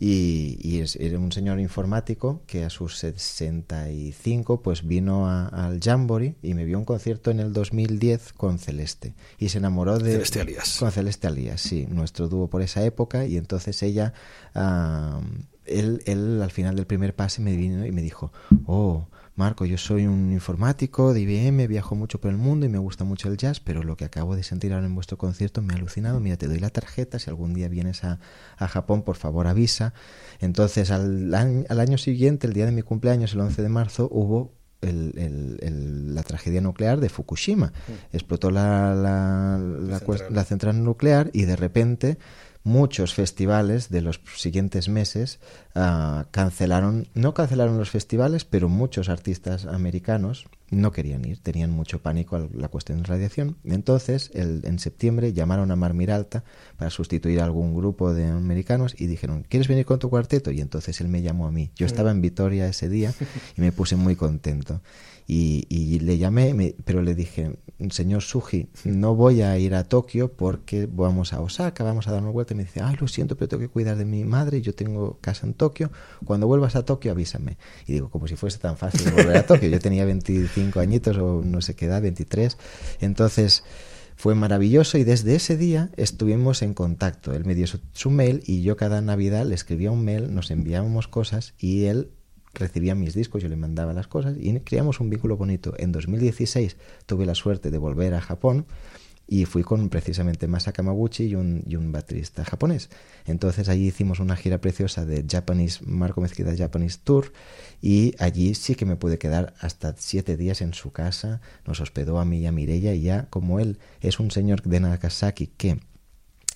y, es, era un señor informático que a sus 65 pues vino al Jamboree y me vio un concierto en el 2010 con Celeste y se enamoró de Celeste Alias. con Celeste Alias sí nuestro dúo por esa época y entonces ella él, él al final del primer pase me vino y me dijo oh Marco, yo soy un informático de IBM, viajo mucho por el mundo y me gusta mucho el jazz, pero lo que acabo de sentir ahora en vuestro concierto me ha alucinado. Mira, te doy la tarjeta, si algún día vienes a, Japón, por favor avisa. Entonces, al año, al año siguiente, el día de mi cumpleaños, el 11 de marzo, hubo la tragedia nuclear de Fukushima. Mm. Explotó la, la, central nuclear y de repente muchos festivales de los siguientes meses ah, cancelaron, no cancelaron los festivales, pero muchos artistas americanos no querían ir, tenían mucho pánico a la cuestión de radiación. Entonces, el, en septiembre llamaron a Mar Miralta para sustituir a algún grupo de americanos y dijeron, ¿quieres venir con tu cuarteto? Y entonces él me llamó a mí. Yo estaba en Vitoria ese día y me puse muy contento. Y, le llamé, pero le dije, señor Suji, no voy a ir a Tokio porque vamos a Osaka, vamos a dar una vuelta. Y me dice, ay, lo siento, pero tengo que cuidar de mi madre, yo tengo casa en Tokio. Cuando vuelvas a Tokio, avísame. Y digo, como si fuese tan fácil volver a Tokio. Yo tenía 25 añitos o no sé qué edad, 23. Entonces fue maravilloso y desde ese día estuvimos en contacto. Él me dio su, su, mail y yo cada Navidad le escribía un mail, nos enviábamos cosas y él recibía mis discos, yo le mandaba las cosas y creamos un vínculo bonito. En 2016 tuve la suerte de volver a Japón y fui con precisamente Masa Kamaguchi y un, y un baterista japonés. Entonces allí hicimos una gira preciosa de Japanese, Marco Mezquita Japanese Tour y allí sí que me pude quedar hasta siete días en su casa, nos hospedó a mí y a Mireia y ya como él es un señor de Nagasaki que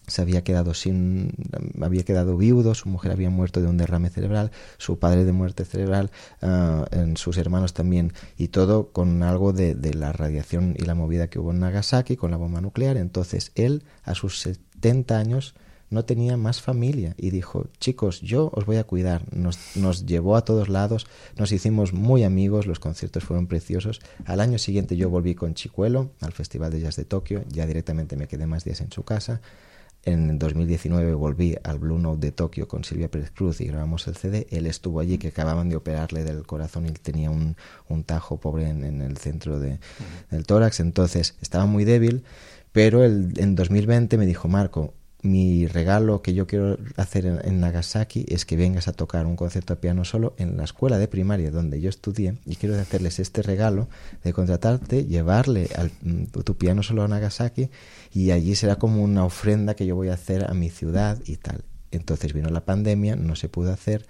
se había quedado sin había quedado viudo su mujer había muerto de un derrame cerebral su padre de muerte cerebral ah, en sus hermanos también y todo con algo de, de, la radiación y la movida que hubo en Nagasaki con la bomba nuclear. Entonces él a sus 70 años no tenía más familia y dijo chicos yo os voy a cuidar nos, nos llevó a todos lados nos hicimos muy amigos los conciertos fueron preciosos. Al año siguiente yo volví con Chicuelo al festival de jazz de Tokio ya directamente me quedé más días en su casa en 2019 volví al Blue Note de Tokio con Silvia Pérez Cruz y grabamos el CD. Él estuvo allí, que acababan de operarle del corazón y tenía un, un tajo pobre en, el centro de, del tórax. Entonces estaba muy débil, pero el, en 2020 me dijo, Marco, mi regalo que yo quiero hacer en, Nagasaki es que vengas a tocar un concierto de piano solo en la escuela de primaria donde yo estudié y quiero hacerles este regalo de contratarte, llevarle al, mm, tu piano solo a Nagasaki y allí será como una ofrenda que yo voy a hacer a mi ciudad y tal. Entonces vino la pandemia, no se pudo hacer,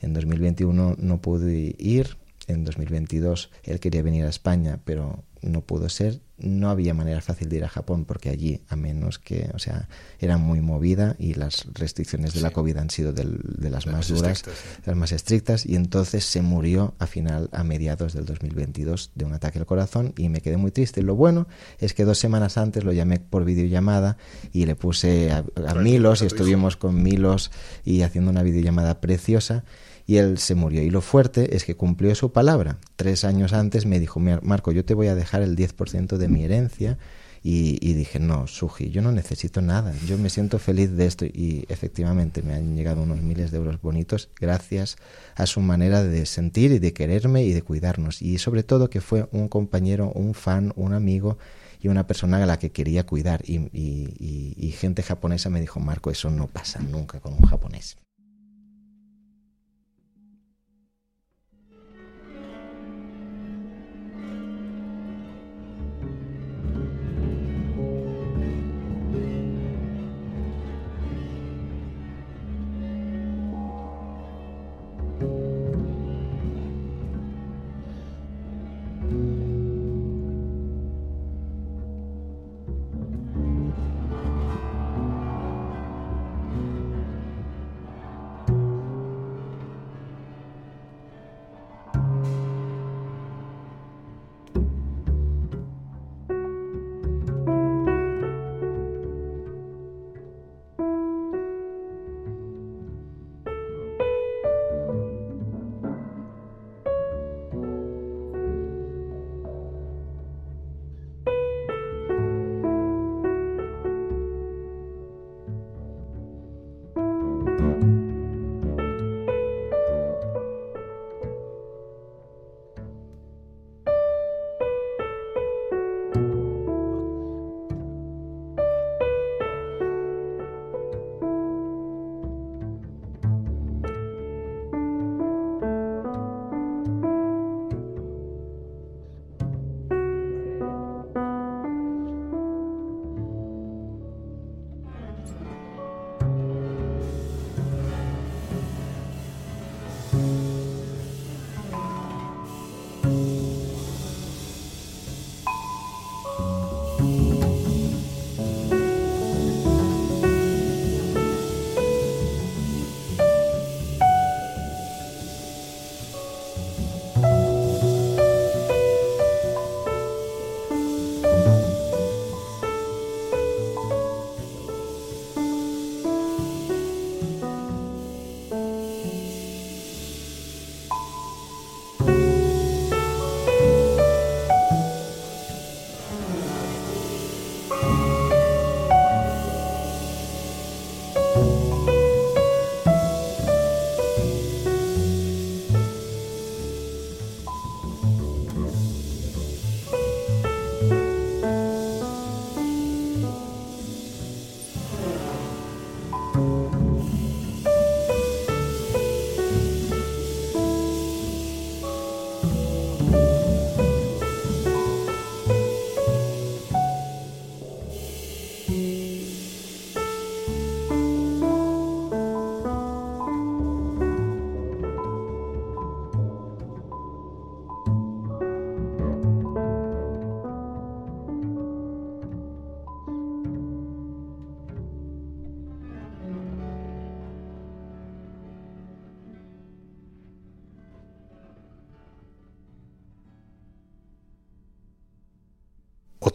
en 2021 no pude ir, en 2022 él quería venir a España, pero no pudo ser. No había manera fácil de ir a Japón porque allí, a menos que, o sea, era muy movida y las restricciones de la COVID han sido de las más, duras, las más estrictas. Y entonces se murió a final, a mediados del 2022 de un ataque al corazón y me quedé muy triste. Lo bueno es que dos semanas antes lo llamé por videollamada y le puse a, a Milos y estuvimos con Milos y haciendo una videollamada preciosa y él se murió. Y lo fuerte es que cumplió su palabra. Tres años antes me dijo, Marco, yo te voy a dejar el 10% de mi herencia. Y, dije, no, Suji, yo no necesito nada, yo me siento feliz de esto y efectivamente me han llegado unos miles de euros bonitos gracias a su manera de sentir y de quererme y de cuidarnos y sobre todo que fue un compañero, un fan, un amigo y una persona a la que quería cuidar y, y gente japonesa me dijo, Marco, eso no pasa nunca con un japonés.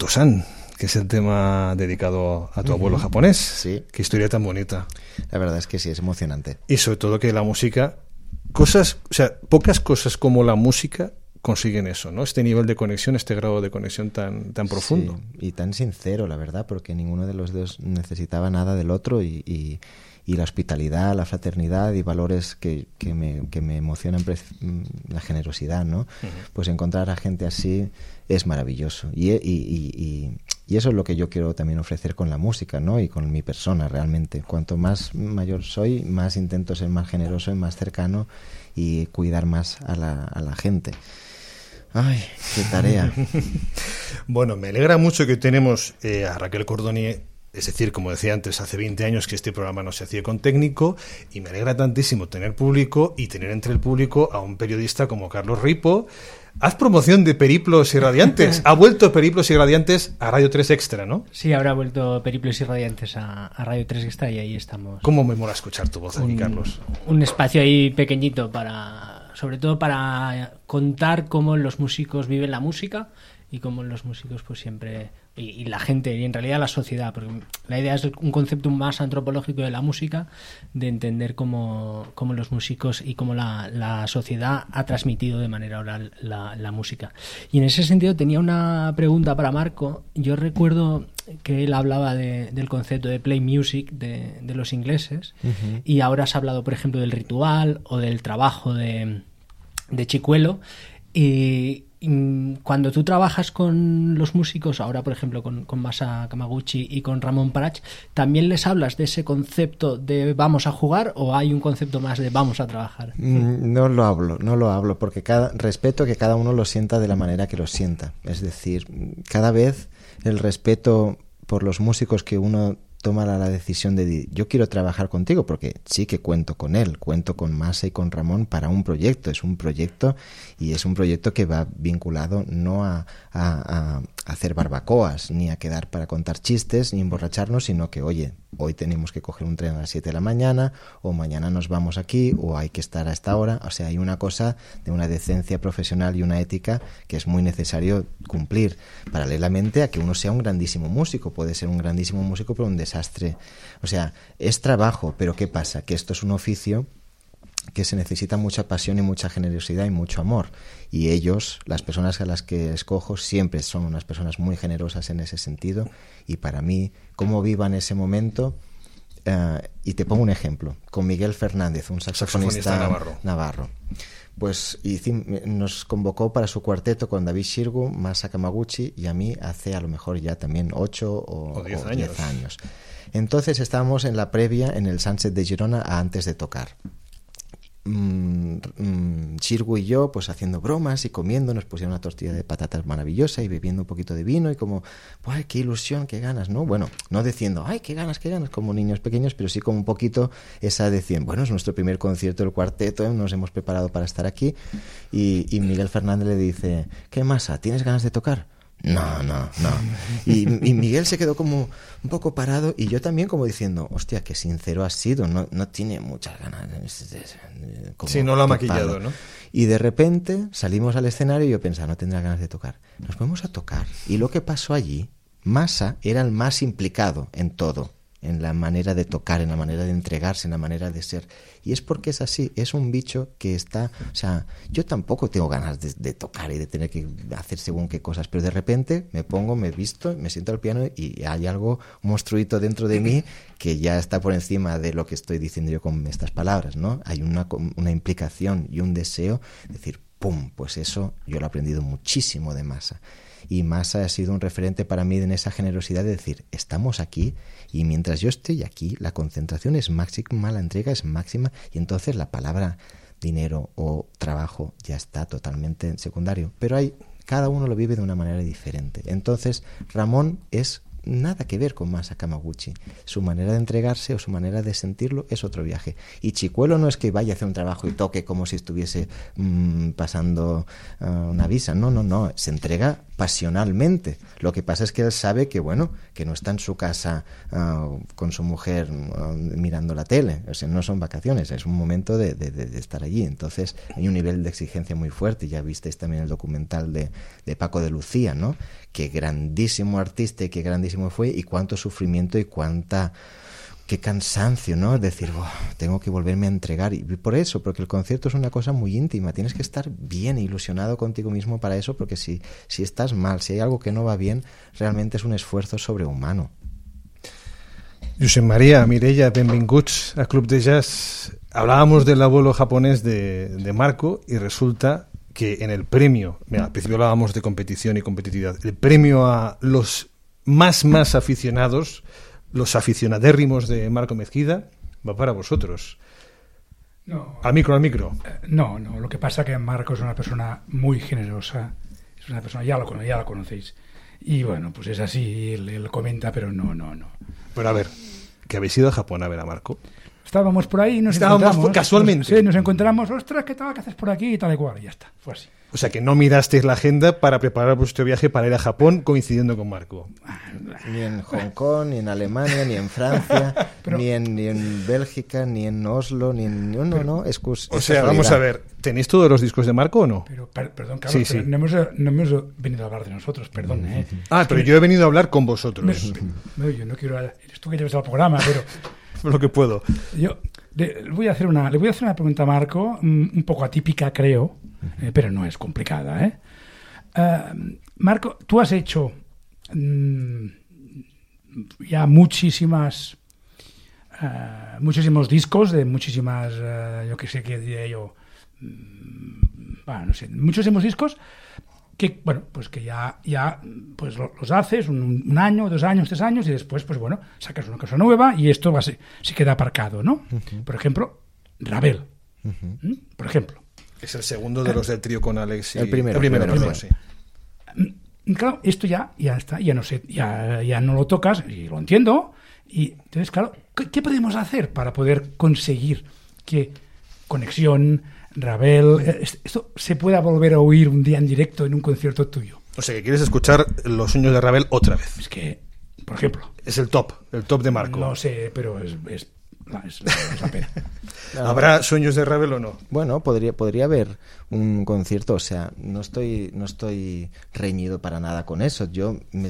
Otosan, que es el tema dedicado a tu abuelo japonés. Sí. Qué historia tan bonita. La verdad es que sí, es emocionante. Y sobre todo que la música, cosas, o sea, pocas cosas como la música consiguen eso, ¿no? Este nivel de conexión, este grado de conexión tan, tan profundo. Sí, y tan sincero, la verdad, porque ninguno de los dos necesitaba nada del otro y, y, y la hospitalidad, la fraternidad y valores que, que, me, que me emocionan, la generosidad, ¿no? Uh -huh. Pues encontrar a gente así es maravilloso. Y, y, y, eso es lo que yo quiero también ofrecer con la música, ¿no? Y con mi persona, realmente. Cuanto más mayor soy, más intento ser más generoso y más cercano y cuidar más a la, a la gente. Ay, qué tarea. bueno, me alegra mucho que tenemos eh, a Raquel Cordoni es decir, como decía antes, hace 20 años que este programa no se hacía con técnico y me alegra tantísimo tener público y tener entre el público a un periodista como Carlos Ripo. Haz promoción de Periplos y Radiantes. ha vuelto Periplos y Radiantes a Radio 3 Extra, ¿no? Sí, habrá vuelto Periplos y Radiantes a, a Radio 3 Extra y ahí estamos. ¿Cómo me mola escuchar tu voz un, aquí, Carlos? Un espacio ahí pequeñito para, sobre todo para contar cómo los músicos viven la música y cómo los músicos pues siempre y, y, la gente y en realidad la sociedad porque la idea es un concepto más antropológico de la música de entender cómo, cómo los músicos y cómo la, la, sociedad ha transmitido de manera oral la, la, música y en ese sentido tenía una pregunta para Marco yo recuerdo que él hablaba de, del concepto de play music de, de los ingleses uh -huh. y ahora has hablado por ejemplo del ritual o del trabajo de, de Chicuelo y, cuando tú trabajas con los músicos, ahora por ejemplo con, con, Masa Kamaguchi y con Ramón Parach, ¿también les hablas de ese concepto de vamos a jugar o hay un concepto más de vamos a trabajar? No lo hablo, no lo hablo, porque cada, respeto que cada uno lo sienta de la manera que lo sienta. Es decir, cada vez el respeto por los músicos que uno toma la, decisión de yo quiero trabajar contigo porque sí que cuento con él, cuento con Masa y con Ramón para un proyecto, es un proyecto y es un proyecto que va vinculado no a hacer barbacoas ni a quedar para contar chistes ni emborracharnos, sino que oye, hoy tenemos que coger un tren a las 7 de la mañana o mañana nos vamos aquí o hay que estar a esta hora, o sea, hay una cosa de una decencia profesional y una ética que es muy necesario cumplir, paralelamente a que uno sea un grandísimo músico, puede ser un grandísimo músico pero un desastre, o sea, es trabajo, pero ¿qué pasa? Que esto es un oficio que se necesita mucha pasión y mucha generosidad y mucho amor. Y ellos, las personas a las que escojo, siempre son unas personas muy generosas en ese sentido. Y para mí, cómo vivan ese momento. Uh, y te pongo un ejemplo, con Miguel Fernández, un saxofonista, saxofonista navarro. navarro. Pues nos convocó para su cuarteto con David Shirgu, Masa Kamaguchi y a mí hace a lo mejor ya también 8 o 10 años. años. Entonces estábamos en la previa en el Sunset de Girona antes de tocar mmm, y yo pues haciendo bromas y comiendo, nos pusieron una tortilla de patatas maravillosa y bebiendo un poquito de vino y como, ¡ay, qué ilusión, qué ganas! ¿no? Bueno, no diciendo, ¡ay, qué ganas, qué ganas! como niños pequeños, pero sí como un poquito esa decisión, bueno, es nuestro primer concierto del cuarteto, nos hemos preparado para estar aquí y Miguel Fernández le dice, ¿qué masa? ¿Tienes ganas de tocar? No, no, no. Y, y, Miguel se quedó como un poco parado y yo también como diciendo, hostia, qué sincero has sido, no, no tiene muchas ganas. Como sí, no lo ha maquillado, ¿no? Y de repente salimos al escenario y yo pensaba, no tendrá ganas de tocar. Nos fuimos a tocar. Y lo que pasó allí, Massa era el más implicado en todo en la manera de tocar, en la manera de entregarse, en la manera de ser. Y es porque es así, es un bicho que está, o sea, yo tampoco tengo ganas de, tocar y de tener que hacer según qué cosas, pero de repente me pongo, me visto, me siento al piano y hay algo monstruito dentro de mí que ya está por encima de lo que estoy diciendo yo con estas palabras, ¿no? Hay una, una implicación y un deseo, de decir, ¡pum! Pues eso yo lo he aprendido muchísimo de masa y Massa ha sido un referente para mí en esa generosidad de decir, estamos aquí y mientras yo estoy aquí, la concentración es máxima, la entrega es máxima y entonces la palabra dinero o trabajo ya está totalmente en secundario. Pero hay, cada uno lo vive de una manera diferente. Entonces, Ramón es nada que ver con Masa Kamaguchi. Su manera de entregarse o su manera de sentirlo es otro viaje. Y Chicuelo no es que vaya a hacer un trabajo y toque como si estuviese mm, pasando ah, una visa. No, no, no. Se entrega pasionalmente. Lo que pasa es que él sabe que, bueno, que no está en su casa ah, con su mujer ah, mirando la tele. O sea, no son vacaciones, es un momento de, de, estar allí. Entonces hay un nivel de exigencia muy fuerte. Ya visteis también el documental de, de Paco de Lucía, ¿no? Qué grandísimo artista y qué grandísimo fue y cuánto sufrimiento y cuánta qué cansancio, ¿no? Decir, tengo que volverme a entregar. Y por eso, porque el concierto es una cosa muy íntima. Tienes que estar bien ilusionado contigo mismo para eso, porque si, si estás mal, si hay algo que no va bien, realmente es un esfuerzo sobrehumano. José María, Mireia, benvinguts a Club de Jazz. Hablábamos del abuelo japonés de, de Marco y resulta que en el premio, mira, al principio hablábamos de competición y competitividad, el premio a los más, más aficionados los aficionadérrimos de Marco Mezquida, va para vosotros. No, al micro, al micro. Eh, no, no. Lo que pasa es que Marco es una persona muy generosa. Es una persona, ya, lo, ya la conocéis. Y bueno, pues es así, él, comenta, pero no, no, no. Pero a ver, que habéis ido a Japón a ver a Marco. Estábamos por ahí, nos Estábamos casualmente. sí, nos encontramos, ostras, ¿qué tal? ¿Qué haces por aquí? Y tal y cual, y ya está, fue así. O sea que no mirasteis la agenda para preparar vuestro viaje para ir a Japón coincidiendo con Marco. Ni en Hong Kong, ni en Alemania, ni en Francia, ni, en, ni en Bélgica, ni en Oslo, ni en... No, no, no, es, O sea, vamos a ver, ¿tenéis todos los discos de Marco o no? Pero, perdón, Carlos, No, hemos, no, hemos, venido a hablar de nosotros, perdón. ¿eh? Ah, pero yo he venido a hablar con vosotros. no, yo no quiero... Eres tú que llevas al programa, pero... lo que puedo. Yo le, voy a hacer una, le voy a hacer una pregunta a Marco, mm, un poco atípica, creo, eh, pero no es complicada. ¿eh? eh Marco, tú has hecho mm, ya muchísimas, uh, muchísimos discos de muchísimas, uh, yo qué sé qué diría yo, mm, bueno, no sé, muchísimos discos que bueno pues que ya ya pues los haces un, año dos años tres años y después pues bueno sacas una cosa nueva y esto va se, se queda aparcado no por ejemplo Ravel. Por ejemplo es el segundo de los del trío con Alex y... el primero, el primero, sí. Mm, claro esto ya ya está ya no sé ya, ya no lo tocas y lo entiendo y entonces claro ¿qué, qué podemos hacer para poder conseguir que conexión Ravel, eh, esto se pueda volver a oír un día en directo en un concierto tuyo. O sea, que quieres escuchar los sueños de Ravel otra vez. Es que, por ejemplo. Es el top, el top de Marco. No sé, pero es, es, es la pena. ¿Habrá sueños de Ravel o no? Bueno, podría, podría haber un concierto, o sea, no estoy, no estoy reñido para nada con eso. Yo me,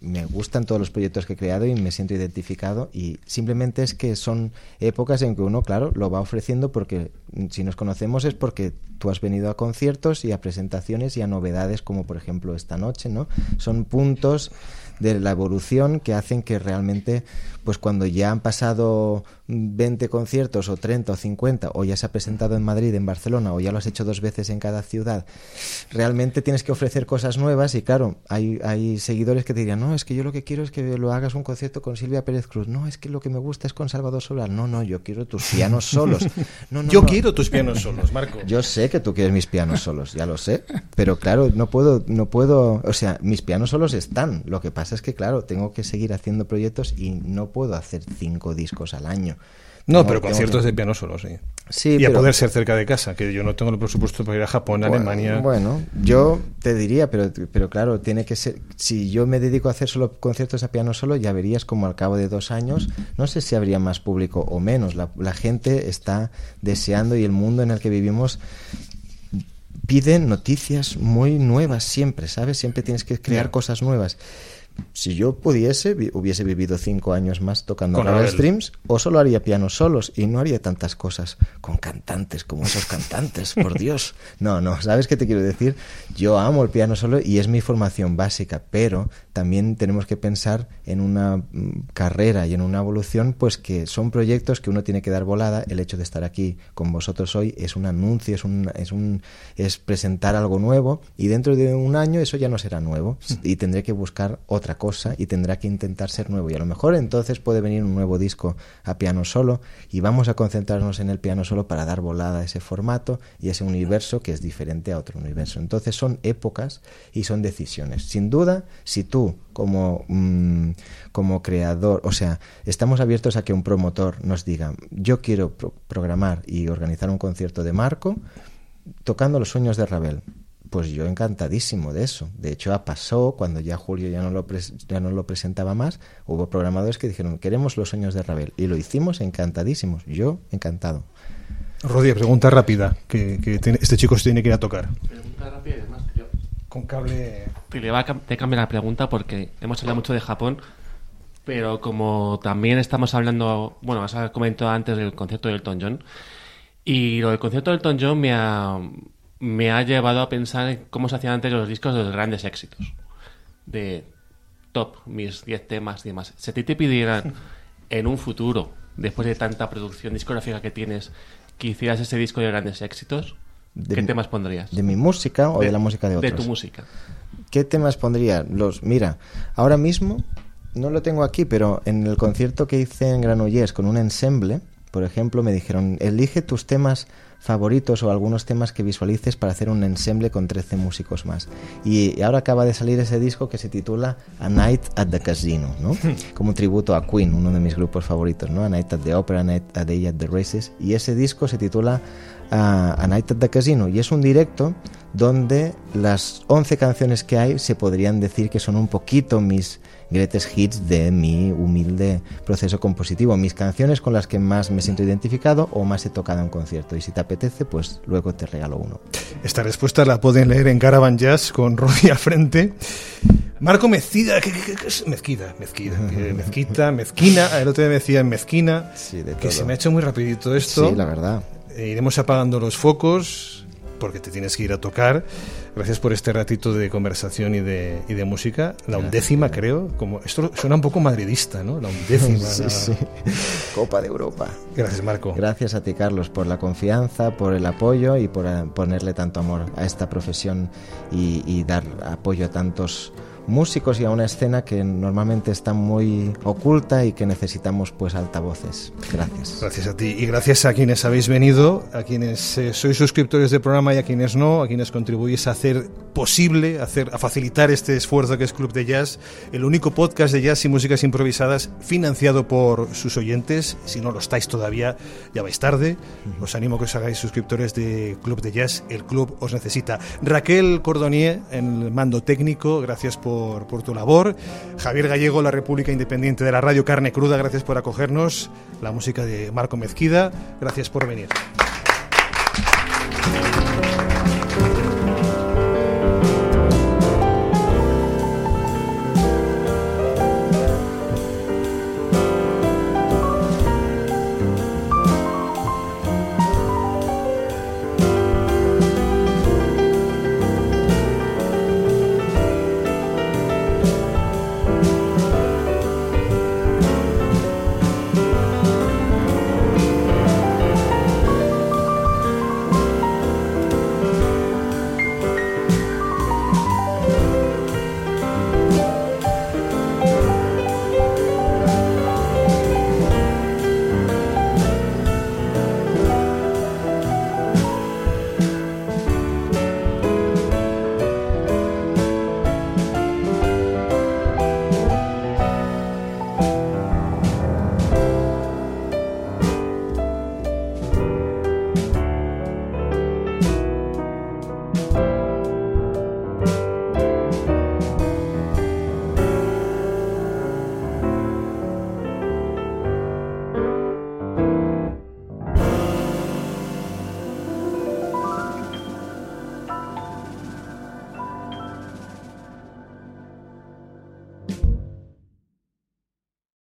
me, gustan todos los proyectos que he creado y me siento identificado y simplemente es que son épocas en que uno, claro, lo va ofreciendo porque si nos conocemos es porque tú has venido a conciertos y a presentaciones y a novedades como por ejemplo esta noche, ¿no? Son puntos de la evolución que hacen que realmente, pues cuando ya han pasado 20 conciertos o 30 o 50 o ya se ha presentado en Madrid, en Barcelona o ya lo has hecho dos veces en cada ciudad, realmente tienes que ofrecer cosas nuevas y claro, hay, hay seguidores que te dirían, no, es que yo lo que quiero es que lo hagas un concierto con Silvia Pérez Cruz, no, es que lo que me gusta es con Salvador Solar, no, no, yo quiero tus pianos solos. No, yo quiero tus pianos solos, Marco. Yo sé que tú quieres mis pianos solos, ya lo sé, pero claro, no puedo, no puedo, o sea, mis pianos solos están, lo que pasa es que claro, tengo que seguir haciendo proyectos y no puedo hacer cinco discos al año. No, pero conciertos de piano solo, sí. sí y a poder ser cerca de casa, que yo no tengo el presupuesto para ir a Japón, a Alemania. Bueno, yo te diría, pero, pero claro, tiene que ser. Si yo me dedico a hacer solo conciertos a piano solo, ya verías como al cabo de dos años, no sé si habría más público o menos. La, la gente está deseando y el mundo en el que vivimos pide noticias muy nuevas siempre, ¿sabes? Siempre tienes que crear cosas nuevas si yo pudiese, hubiese vivido cinco años más tocando Ravel Streams, o solo haría pianos solos y no haría tantas cosas con cantantes como esos cantantes, por Dios. No, no, ¿sabes qué te quiero decir? Yo amo el piano solo y es mi formación básica, pero también tenemos que pensar en una mm, carrera y en una evolución, pues que son proyectos que uno tiene que dar volada. El hecho de estar aquí con vosotros hoy es un anuncio, es un, es un, es presentar algo nuevo y dentro de un año eso ya no será nuevo y tendré que buscar otra otra cosa y tendrá que intentar ser nuevo. Y a lo mejor entonces puede venir un nuevo disco a piano solo y vamos a concentrarnos en el piano solo para dar volada a ese formato y ese universo que es diferente a otro universo. Entonces son épocas y son decisiones. Sin duda, si tú como, mm, como creador, o sea, estamos abiertos a que un promotor nos diga, yo quiero programar y organizar un concierto de Marco tocando los sueños de Ravel pues yo encantadísimo de eso. De hecho, pasó cuando ya Julio ya no, lo ya no lo presentaba más, hubo programadores que dijeron, queremos los sueños de Ravel. Y lo hicimos encantadísimos. Yo encantado. Rodríguez, pregunta rápida, que, este chico se tiene que ir a tocar. Pregunta rápida además. Con cable... Te le va a cambiar la pregunta porque hemos hablado mucho de Japón, pero como también estamos hablando, bueno, has comentado antes del concierto de Elton John, y lo del concierto de Elton John me ha me ha llevado a pensar en cómo se hacían antes los discos de los grandes éxitos. De top, mis 10 temas y demás. Si a ti te pidieran en un futuro, después de tanta producción discográfica que tienes, que hicieras ese disco de grandes éxitos, ¿qué temas pondrías? ¿De mi música o de, la música de otros? De tu música. ¿Qué temas pondría? Los, mira, ahora mismo no lo tengo aquí, pero en el concierto que hice en Granollers con un ensemble, por ejemplo, me dijeron, elige tus temas favoritos o algunos temas que visualices para hacer un ensemble con 13 músicos más. Y ahora acaba de salir ese disco que se titula A Night at the Casino, ¿no? Como un tributo a Queen, uno de mis grupos favoritos, ¿no? A Night at the Opera, A, Day at the Races. Y ese disco se titula uh, A Night at the Casino y es un directo donde las 11 canciones que hay se podrían decir que son un poquito mis greatest hits de mi humilde proceso compositivo, mis canciones con las que más me siento identificado o más he tocado en concierto. Y si te apetece, pues luego te regalo uno. Esta respuesta la pueden leer en Caravan Jazz con Rodi al frente. Marco Mezquida, ¿qué, es Mezquida? Mezquida, mezquita, mezquina, el otro día me decía mezquina, que se me ha hecho muy rapidito esto. Sí, la verdad. Eh, iremos apagando los focos porque te tienes que ir a tocar. Gracias por este ratito de conversación y de, y de música. La undécima, creo. Como, esto suena un poco madridista, ¿no? La undécima. sí, sí. Copa de Europa. Gracias, Marco. Gracias a ti, Carlos, por la confianza, por el apoyo y por eh, ponerle tanto amor a esta profesión y, y dar apoyo a tantos músicos y a una escena que normalmente está muy oculta y que necesitamos pues altavoces. Gracias. Gracias a ti y gracias a quienes habéis venido, a quienes eh, sois suscriptores del programa y a quienes no, a quienes contribuís a hacer posible, a, hacer, a facilitar este esfuerzo que es Club de Jazz, el único podcast de jazz y músicas improvisadas financiado por sus oyentes. Si no lo estáis todavía, ya vais tarde. Os animo a que os hagáis suscriptores de Club de Jazz. El club os necesita. Raquel Cordonier en el mando técnico, gracias por por, tu labor. Javier Gallego, la República Independiente de la Radio Carne Cruda, gracias por acogernos. La música de Marco Mezquida, gracias por venir.